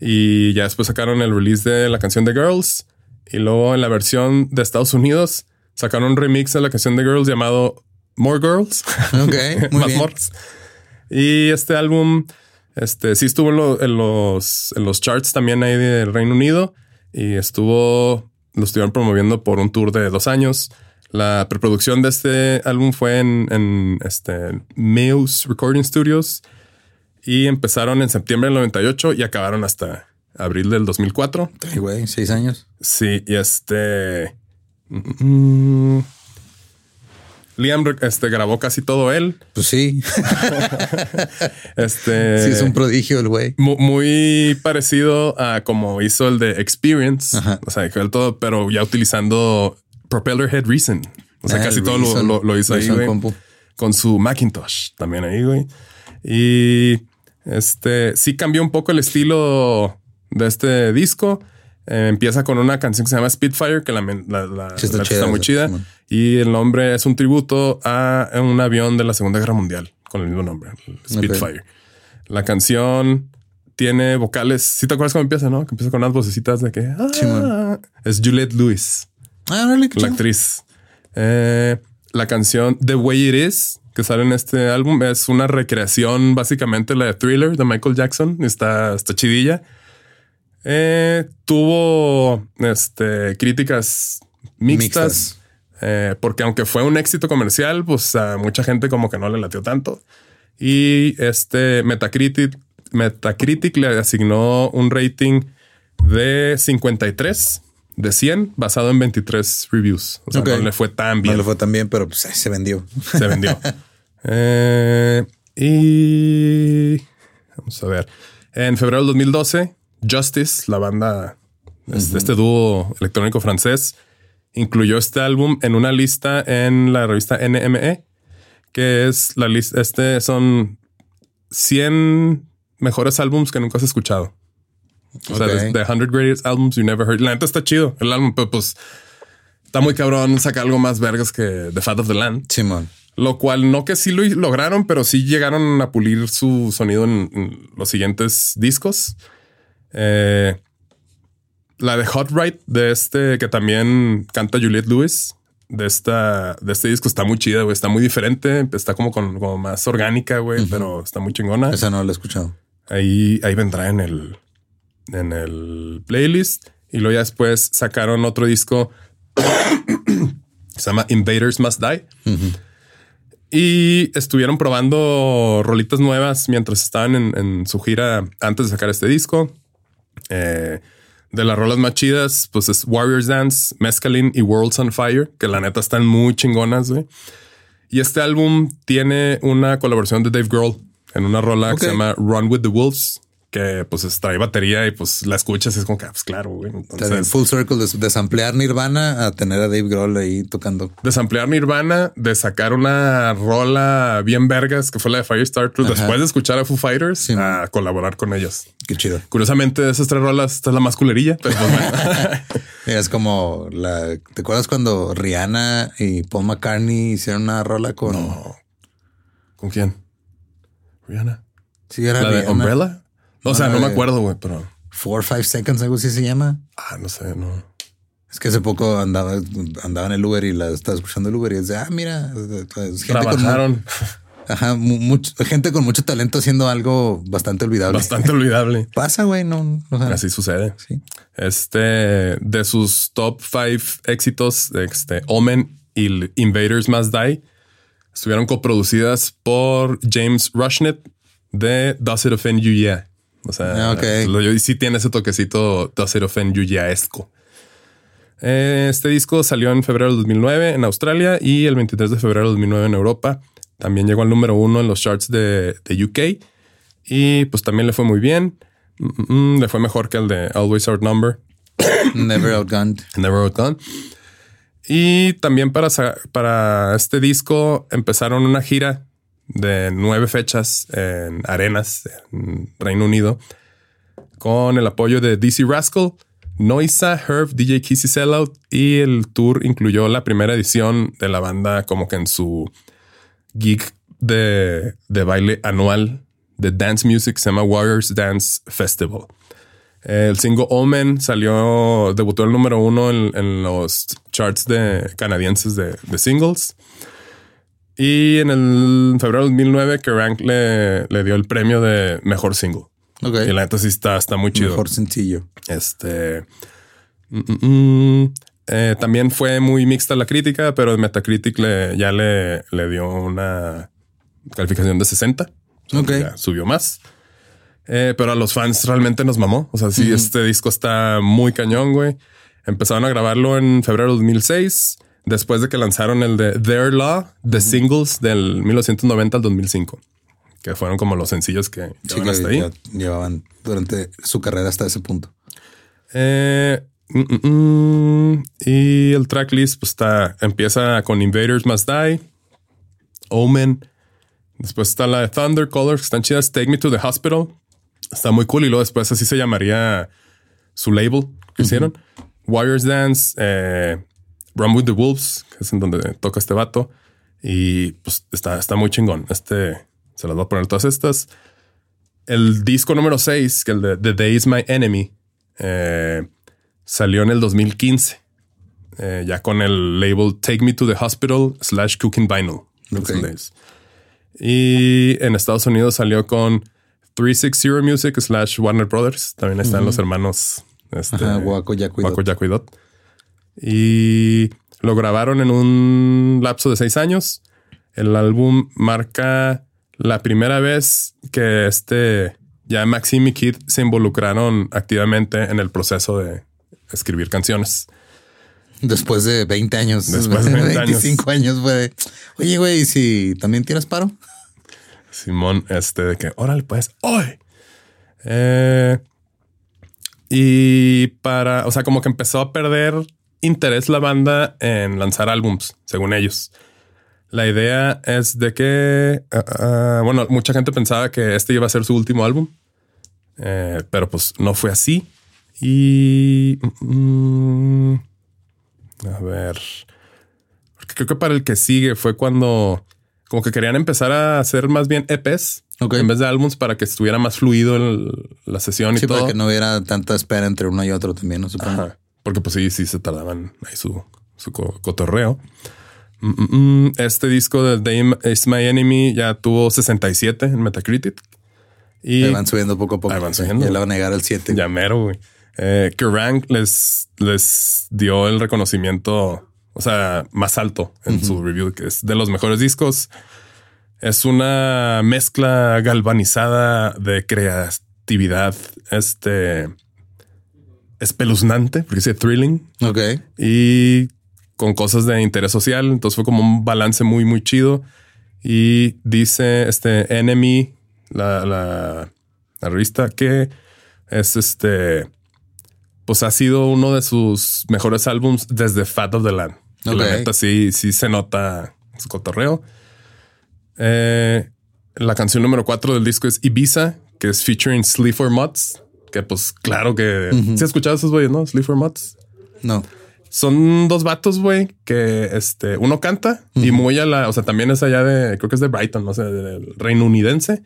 A: Y ya después sacaron el release de la canción de Girls. Y luego en la versión de Estados Unidos sacaron un remix de la canción de Girls llamado More Girls.
B: Ok, muy
A: Más
B: bien.
A: Y este álbum, este sí estuvo en, lo- en los, en los charts también ahí del Reino Unido y estuvo, lo estuvieron promoviendo por un tour de dos años. La preproducción de este álbum fue en, en este Muse Recording Studios y empezaron en septiembre del 98 y acabaron hasta abril del 2004.
B: Ay, güey, seis años.
A: Sí, y este. mm, Liam este, grabó casi todo él.
B: Pues sí.
A: Este.
B: sí, es un prodigio el güey.
A: mu- muy parecido a como hizo el de Experience.
B: Ajá.
A: O sea, él todo, pero ya utilizando Propeller Head Reason. O sea,
B: Ah,
A: casi
B: el
A: todo lo,
B: Reason.
A: lo- lo hizo ahí, güey. Con su Macintosh también ahí, güey. Y este sí cambió un poco el estilo de este disco. Eh, empieza con una canción que se llama Spitfire, que la, la, la-
B: Sí, está
A: la-
B: chida
A: está muy chida. Y el nombre es un tributo a un avión de la Segunda Guerra Mundial con el mismo nombre, Spitfire. La canción tiene vocales. Si te acuerdas cómo empieza, no? Que empieza con unas vocecitas de que ah, es Juliette Lewis
B: Ah, qué
A: la actriz. Eh, la canción The Way It Is, que sale en este álbum, es una recreación, básicamente la de Thriller de Michael Jackson. Está, está chidilla. Eh, tuvo este, críticas mixtas,
B: Mixtas.
A: eh, porque aunque fue un éxito comercial, pues a mucha gente como que no le latió tanto. Y este Metacritic, Metacritic le asignó un rating de 53 de 100 basado en 23 reviews. O sea, no le fue tan bien.
B: No le fue tan bien, pero pues, se vendió.
A: Se vendió. Eh, y vamos a ver. En febrero del 2012, Justice, la banda, este, este dúo electrónico francés, incluyó este álbum en una lista en la revista NME, que es la lista. Este son 100 mejores álbums que nunca has escuchado. O sea, the, the 100 greatest albums you never heard. La neta está chido el álbum, pero pues está muy cabrón sacar algo más vergas que The Fat of the Land.
B: Simón.
A: Lo cual no que sí lo lograron, pero sí llegaron a pulir su sonido en, en los siguientes discos. Eh, la de Hot Right de este que también canta Juliette Lewis de esta de este disco está muy chida, güey. Está muy diferente, está como con como más orgánica, güey, pero está muy chingona.
B: Esa no la he escuchado.
A: Ahí ahí vendrá en el en el playlist Y luego ya después sacaron otro disco que se llama Invaders Must Die. Y estuvieron probando rolitas nuevas mientras estaban en, en su gira antes de sacar este disco. Eh, de las rolas más chidas, pues es Warriors Dance, Mescaline y Worlds on Fire, que la neta están muy chingonas, güey. Y este álbum tiene una colaboración de Dave Grohl en una rola que se llama Run with the Wolves, que pues es- trae batería y pues la escuchas y es como que, ah, pues claro, güey. Entonces,
B: full circle de, de samplear Nirvana a tener a Dave Grohl ahí tocando.
A: de samplear Nirvana, de sacar una rola bien vergas que fue la de Firestarter, después de escuchar a Foo Fighters,
B: Sí,
A: a colaborar con ellos.
B: Qué chido.
A: Curiosamente, de esas tres rolas, esta es la más culerilla, pero pues bueno.
B: Es como la. ¿Te acuerdas cuando Rihanna y Paul McCartney hicieron una rola con.
A: ¿Con quién? Rihanna.
B: Sí, era
A: ¿La de
B: Rihanna.
A: Umbrella? O sea, no me acuerdo, güey, pero...
B: Four or Five Seconds, algo así se llama.
A: Ah, no sé, no.
B: Es que hace poco andaba, andaba en el Uber y la estaba escuchando el Uber y es de, ah, mira, gente con,
A: Trabajaron
B: ajá, mu- mucho- gente con mucho talento haciendo algo bastante olvidable.
A: bastante olvidable.
B: Pasa, güey, no, o sea,
A: Así sucede.
B: sí.
A: Este, de sus top five éxitos, este, Omen y Invaders Must Die, estuvieron coproducidas por James Rushnet de Does It Offend You Yeah. O sea,
B: Ah, ok.
A: lo- yo- sí tiene ese toquecito Yeah-esco. Eh, Este disco salió en febrero del 2009 en Australia y el 23 de febrero del 2009 en Europa. También llegó al número uno en los charts de, de UK y pues también le fue muy bien. Mm, mm, le fue mejor que el de Always Outnumber.
B: Never Outgunned.
A: Never Outdone. Y también para, para este disco empezaron una gira de nueve fechas en arenas en Reino Unido con el apoyo de DC Rascal, Noisa, Herb, DJ Kissy Sellout y el tour incluyó la primera edición de la banda como que en su gig de, de baile anual de dance music se llama Warriors Dance Festival. El single Omen salió, debutó el número uno en, en los charts de canadienses de, de singles. Y en el febrero de 2009, Kerrang le, le dio el premio de mejor single.
B: Ok.
A: Y la neta sí está, está muy chido.
B: Mejor sencillo.
A: Este. mm, mm, mm. Eh, también fue muy mixta la crítica, pero Metacritic le, ya le, le dio una calificación de 60. O sea,
B: Ok.
A: ya subió más. Eh, pero a los fans realmente nos mamó. O sea, sí, este disco está muy cañón, güey. Empezaron a grabarlo en febrero de 2006, después de que lanzaron el de Their Law, The Singles del 1990 al 2005, que fueron como los sencillos que
B: Sí,
A: llevan
B: que
A: hasta ahí.
B: llevaban durante su carrera hasta ese punto.
A: Eh, mm, mm, mm. y el tracklist pues está, empieza con Invaders Must Die, Omen. Después está la de Thunder Colors, que están chidas. Take Me to the Hospital. Está muy cool. Y luego después así se llamaría su label que hicieron. Warriors Dance, eh, Run with the Wolves, que es en donde toca este vato. Y pues está, está muy chingón. Este se las voy a poner todas estas. El disco número 6, que el de The Day is My Enemy, eh, salió en el 2015. eh, ya con el label Take Me to the Hospital slash Cooking Vinyl.
B: Ok.
A: Entonces, Y en Estados Unidos salió con 360 Music slash Warner Brothers. También están los hermanos este,
B: Ajá, Waco, Yaco y
A: Waco,
B: Dot.
A: Yaco y Dot. Y lo grabaron en un lapso de seis años. El álbum marca la primera vez que este ya Maxim y Kid se involucraron activamente en el proceso de escribir canciones.
B: Después de 20 años.
A: Después de 20 años.
B: 25 años de, oye, güey, ¿y si también tienes paro?
A: Simón, este de que órale, pues hoy. Eh, y para, o sea, como que empezó a perder interés la banda en lanzar álbums, según ellos. La idea es de que, ah, ah, bueno, mucha gente pensaba que este iba a ser su último álbum, eh, pero pues no fue así. Y mm, a ver, porque creo que para el que sigue fue cuando como que querían empezar a hacer más bien EPs en vez de álbums para que estuviera más fluido el- la sesión y
B: Sí,
A: todo.
B: para que no hubiera tanta espera entre uno y otro también, no supongo.
A: Ajá. Porque pues sí, sí se tardaban ahí su, su co- cotorreo. Mm, mm, mm. Este disco de Dame is My Enemy ya tuvo 67 en Metacritic. Y
B: Ahí van subiendo poco a poco.
A: Ahí van subiendo.
B: Ya le van a negar al 7.
A: ya mero, güey. Eh, Kerrang les, les dio el reconocimiento, o sea, más alto en su review, que es de los mejores discos. Es una mezcla galvanizada de creatividad, este espeluznante, porque dice thrilling.
B: Ok.
A: Y con cosas de interés social. Entonces fue como un balance muy, muy chido. Y dice este Enemy, la, la, la revista, que es este, pues ha sido uno de sus mejores álbums desde Fat of the Land. Que La neta sí, sí se nota su cotorreo. Eh, la canción número 4 del disco es Ibiza, que es featuring Sleeper Mutts. Que pues claro que... ¿Sí has escuchado esos güeyes, no? Sleeper Mutts.
B: No.
A: Son dos vatos, güey, que este uno canta y muy a la, o sea, también es allá de, creo que es de Brighton, no sé, del Reino Unidense.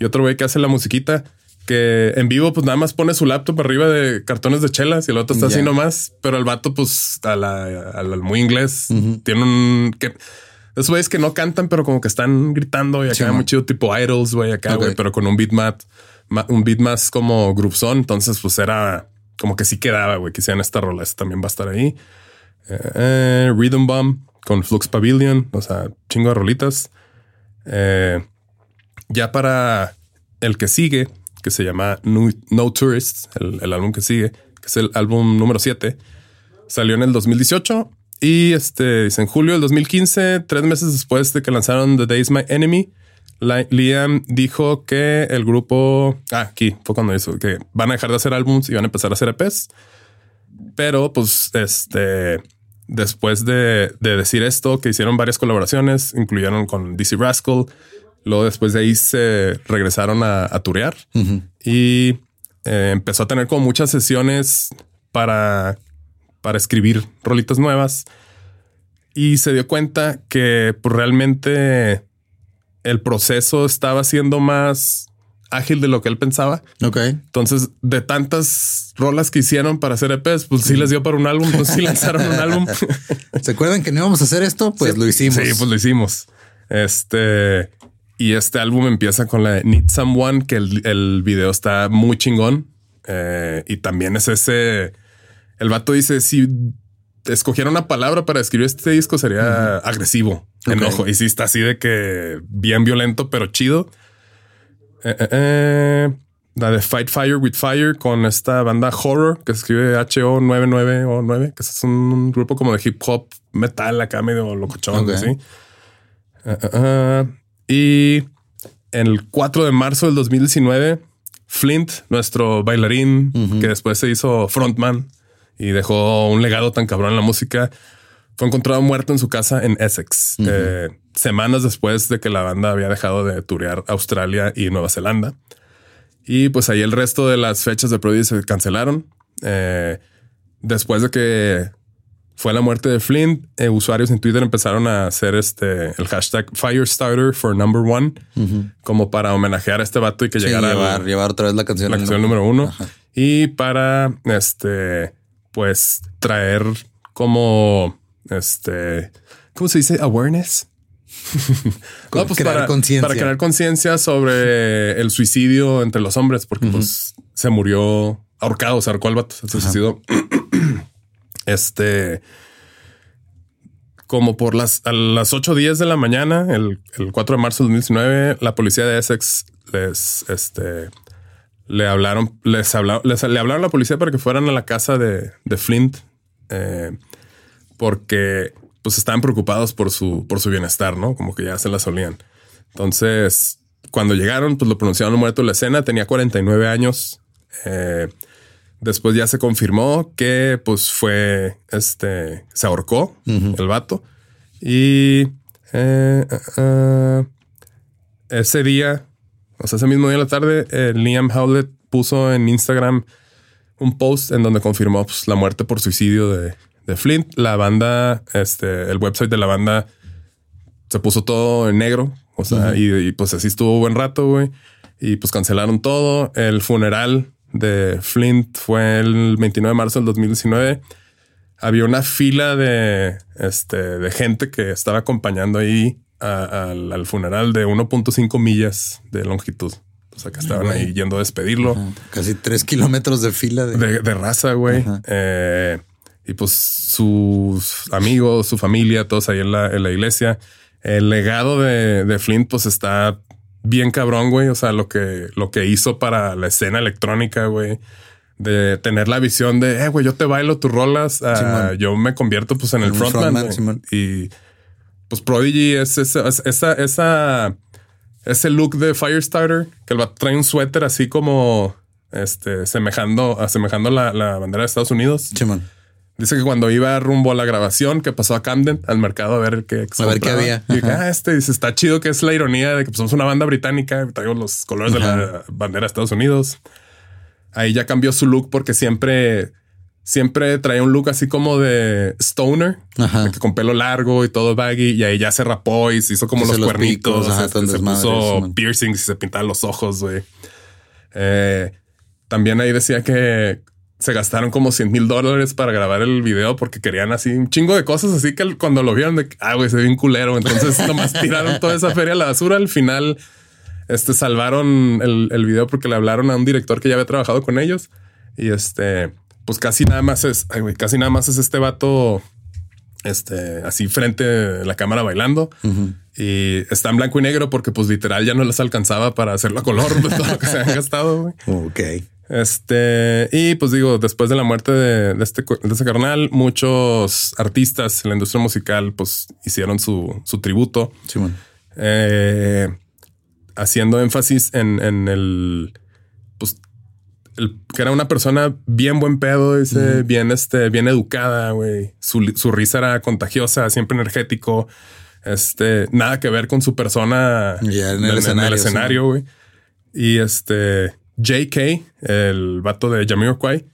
A: Y otro güey que hace la musiquita que en vivo, pues nada más pone su laptop arriba de cartones de chelas y el otro está
B: Ya.
A: así nomás. Pero el vato, pues a la, a la- muy inglés, tiene un que esos güeyes que no cantan, pero como que están gritando y acá
B: Sí,
A: muy chido, tipo idols, güey, acá, güey, pero con un beat mat, ma- un beat más como group son. Entonces, pues era como que sí quedaba, güey, que hicieran esta rola. También va a estar ahí. Eh, Rhythm Bomb con Flux Pavilion, o sea, chingo de rolitas. Eh, ya para el que sigue, que se llama No, Tourists, el, álbum que sigue, que es el álbum número 7, salió en el 2018 y este dice en julio del 2015, tres meses después de que lanzaron The Days My Enemy, Liam dijo que el grupo, ah, aquí fue cuando hizo que van a dejar de hacer álbums y van a empezar a hacer EPs. Pero pues este después de, de decir esto, que hicieron varias colaboraciones, incluyeron con DC Rascal. Luego después de ahí se regresaron a, a turear y eh, empezó a tener como muchas sesiones para, para escribir rolitas nuevas. Y se dio cuenta que pues, realmente el proceso estaba siendo más ágil de lo que él pensaba.
B: Ok.
A: Entonces, de tantas rolas que hicieron para hacer EPs, pues sí les dio para un álbum, pues sí lanzaron un álbum.
B: ¿Se acuerdan que no íbamos a hacer esto? Pues
A: Sí,
B: lo hicimos.
A: Sí, pues lo hicimos. Este y este álbum empieza con la Need Someone, que el, el video está muy chingón. Eh, y también es ese. El vato dice: si escogiera una palabra para escribir este disco, sería agresivo, enojo. Y sí, está así de que bien violento, pero chido. Eh, eh, eh, la de Fight Fire with Fire con esta banda Horror que se escribe HO99O9, que es un grupo como de hip hop metal acá medio locochón.
B: Ok.
A: así. Y el 4 de marzo del 2019, Flint, nuestro bailarín, que después se hizo frontman y dejó un legado tan cabrón en la música, fue encontrado muerto en su casa en Essex, eh, semanas después de que la banda había dejado de turear Australia y Nueva Zelanda. Y pues ahí el resto de las fechas de Prodigy se cancelaron. Eh, después de que fue la muerte de Flint, eh, usuarios en Twitter empezaron a hacer este el hashtag Firestarter for number one, como para homenajear a este vato y que
B: Sí,
A: llegara al-
B: llevar, llevar otra vez la canción.
A: la canción
B: número.
A: número uno. Y para este, pues traer como este, ¿cómo se dice? Awareness.
B: Con- crear
A: para,
B: conciencia.
A: para crear conciencia sobre el suicidio entre los hombres, porque pues se murió ahorcado, se ahorcó al vato, se suicidó. este, como por las, a las 8.10 de la mañana, el, el 4 de marzo de 2019, la policía de Essex les, este, le hablaron, les hablaron, les, le hablaron a la policía para que fueran a la casa de, de Flint, eh, porque pues estaban preocupados por su, por su bienestar, ¿no? Como que ya se la solían. Entonces, cuando llegaron, pues lo pronunciaron muerto en la escena, tenía 49 años. Eh, después ya se confirmó que pues fue, este, se ahorcó el vato. Y eh, eh, eh, ese día, o sea, ese mismo día en la tarde, eh, Liam Howlett puso en Instagram un post en donde confirmó pues, la muerte por suicidio de, de Flint. La banda, este, el website de la banda se puso todo en negro. O sea, y, y, pues así estuvo buen rato, güey. Y pues cancelaron todo. El funeral de Flint fue el 29 de marzo del 2019. Había una fila de, este, de gente que estaba acompañando ahí a- al, al funeral de 1.5 millas de longitud. O sea, que estaban ahí yendo a despedirlo.
B: Casi tres kilómetros de fila
A: de, de, raza, güey. Eh, y pues sus amigos, su familia, todos ahí en la, en la iglesia. El legado de, de, Flint, pues está bien cabrón, güey. O sea, lo que, lo que hizo para la escena electrónica, güey. De tener la visión de, eh, güey, yo te bailo tus rolas. Uh, yo me convierto pues en el frontman. y pues Prodigy es esa, esa, esa, ese look de Firestarter que trae un suéter así como este, semejando, asemejando la, la bandera de Estados Unidos. Dice que cuando iba rumbo a la grabación, que pasó a Camden, al mercado a ver qué,
B: a ver qué había.
A: Y ah, este dice, está chido que es la ironía de que pues, somos una banda británica, traigo los colores de la bandera de Estados Unidos. Ahí ya cambió su look porque siempre, siempre traía un look así como de stoner, con pelo largo y todo baggy. Y ahí ya se rapó y se hizo como los, cuernitos. Este, se puso piercings y se pintaban los ojos, güey. Eh, también ahí decía que se gastaron como 100 mil dólares para grabar el video porque querían así un chingo de cosas. Así que cuando lo vieron de ah, güey, se ve un culero. Entonces nomás tiraron toda esa feria a la basura. Al final, este salvaron el, el, video porque le hablaron a un director que ya había trabajado con ellos. Y este, pues casi nada más es, ay, güey, casi nada más es este vato, este, así frente a la cámara bailando. Y está en blanco y negro porque pues literal ya no les alcanzaba para hacerlo a color de todo lo que se han gastado. Güey.
B: Ok.
A: Este, y pues digo, después de la muerte de, este, de este carnal, muchos artistas en la industria musical pues hicieron su, su tributo.
B: Sí, bueno.
A: eh, haciendo énfasis en, en, el, el, que era una persona bien buen pedo, dice, bien, este, bien educada, güey. Su, su, risa era contagiosa, siempre energético. Este, nada que ver con su persona
B: en el,
A: escenario, güey. Y este, JK, el vato de Jamiroquai,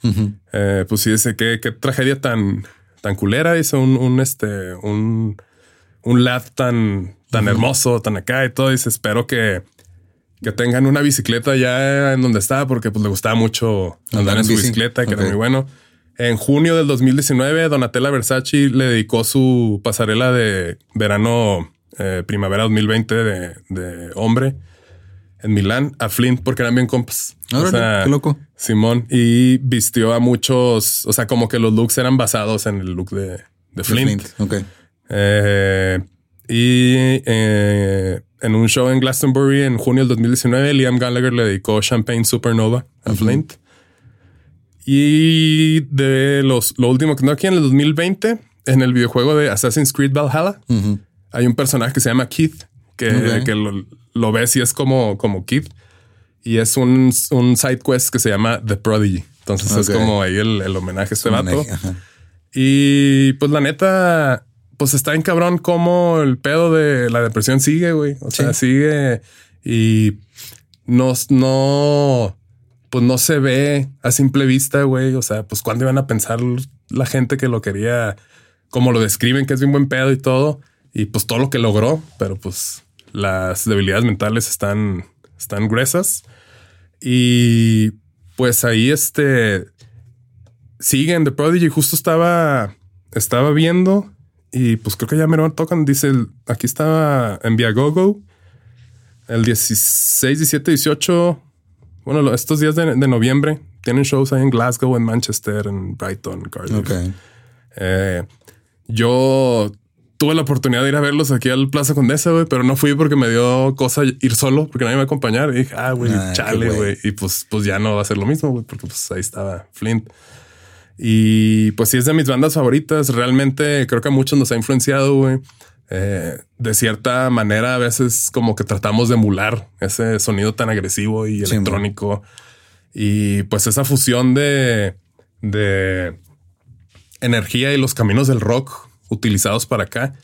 A: eh, pues sí dice que qué tragedia tan, tan culera. Hizo un, un, este, un, un lad tan, tan hermoso, tan acá y todo. Dice, espero que, que tengan una bicicleta ya en donde estaba, porque pues le gustaba mucho andar, en su bicicleta, que era muy bueno. En junio del 2019, Donatella Versace le dedicó su pasarela de verano, eh, primavera 2020 de, de hombre en Milán a Flint porque eran bien compas.
B: o sea, qué loco.
A: Simón y vistió a muchos, o sea, como que los looks eran basados en el look de, de Flint.
B: Ok.
A: Eh, y eh, en un show en Glastonbury en junio del 2019, Liam Gallagher le dedicó Champagne Supernova a Flint. Y de los, lo último que no aquí en el 2020, en el videojuego de Assassin's Creed Valhalla, hay un personaje que se llama Keith, que, que lo, lo ves y es como, como Kid. Y es un, un side quest que se llama The Prodigy. Entonces es como ahí el, el homenaje a este vato. Y pues la neta, pues está en cabrón como el pedo de la depresión sigue, güey. O sea, sigue y no, no, pues no se ve a simple vista, güey. O sea, pues cuándo iban a pensar la gente que lo quería, como lo describen, que es bien buen pedo y todo. Y pues todo lo que logró, pero pues las debilidades mentales están, están gruesas. Y pues ahí este siguen The Prodigy. Justo estaba, estaba viendo y pues creo que ya me lo tocan. Dice aquí estaba en Viagogo el 16, 17, 18. Bueno, estos días de, noviembre tienen shows ahí en Glasgow, en Manchester, en Brighton, Cardiff. Eh, yo tuve la oportunidad de ir a verlos aquí al Plaza Condesa, güey, pero no fui porque me dio cosa ir solo, porque nadie me iba a acompañar. Y dije, ah, güey, ah, chale, güey. Y pues, pues ya no va a ser lo mismo, güey, porque pues ahí estaba Flint. Y pues sí es de mis bandas favoritas. Realmente creo que a muchos nos ha influenciado, güey. Eh, de cierta manera, a veces como que tratamos de emular ese sonido tan agresivo y electrónico. Y pues esa fusión de, de energía y los caminos del rock utilizados para acá,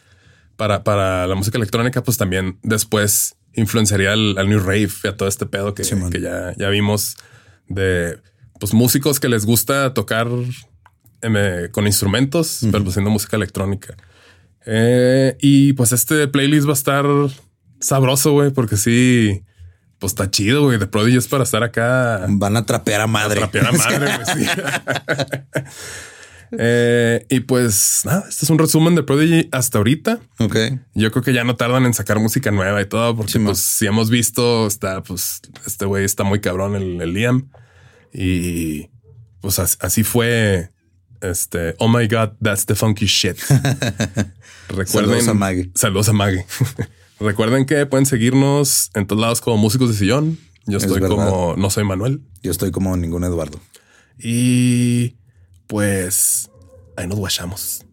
A: para, para la música electrónica, pues también después influenciaría al, New Rave y a todo este pedo que, que ya, ya vimos de pues músicos que les gusta tocar em, con instrumentos, pero haciendo música electrónica. Eh, y pues este playlist va a estar sabroso, güey, porque sí, pues está chido, güey. De Prodigy es para estar acá.
B: Van a trapear a madre.
A: A trapear a madre, güey. sí. Eh, y pues nada, este es un resumen de Prodigy hasta ahorita.
B: Ok.
A: Yo creo que ya no tardan en sacar música nueva y todo, porque
B: Sí,
A: pues si hemos visto, está pues este güey está muy cabrón el, el Liam y pues as- así fue. Este, oh my god, that's the funky shit. Recuerden,
B: Saludos a Maggie.
A: Saludos a Maggie. Recuerden que pueden seguirnos en todos lados como músicos de sillón. Yo
B: Es
A: estoy como no soy Manuel
B: Yo estoy como ningún Eduardo.
A: y pues ahí nos guachamos.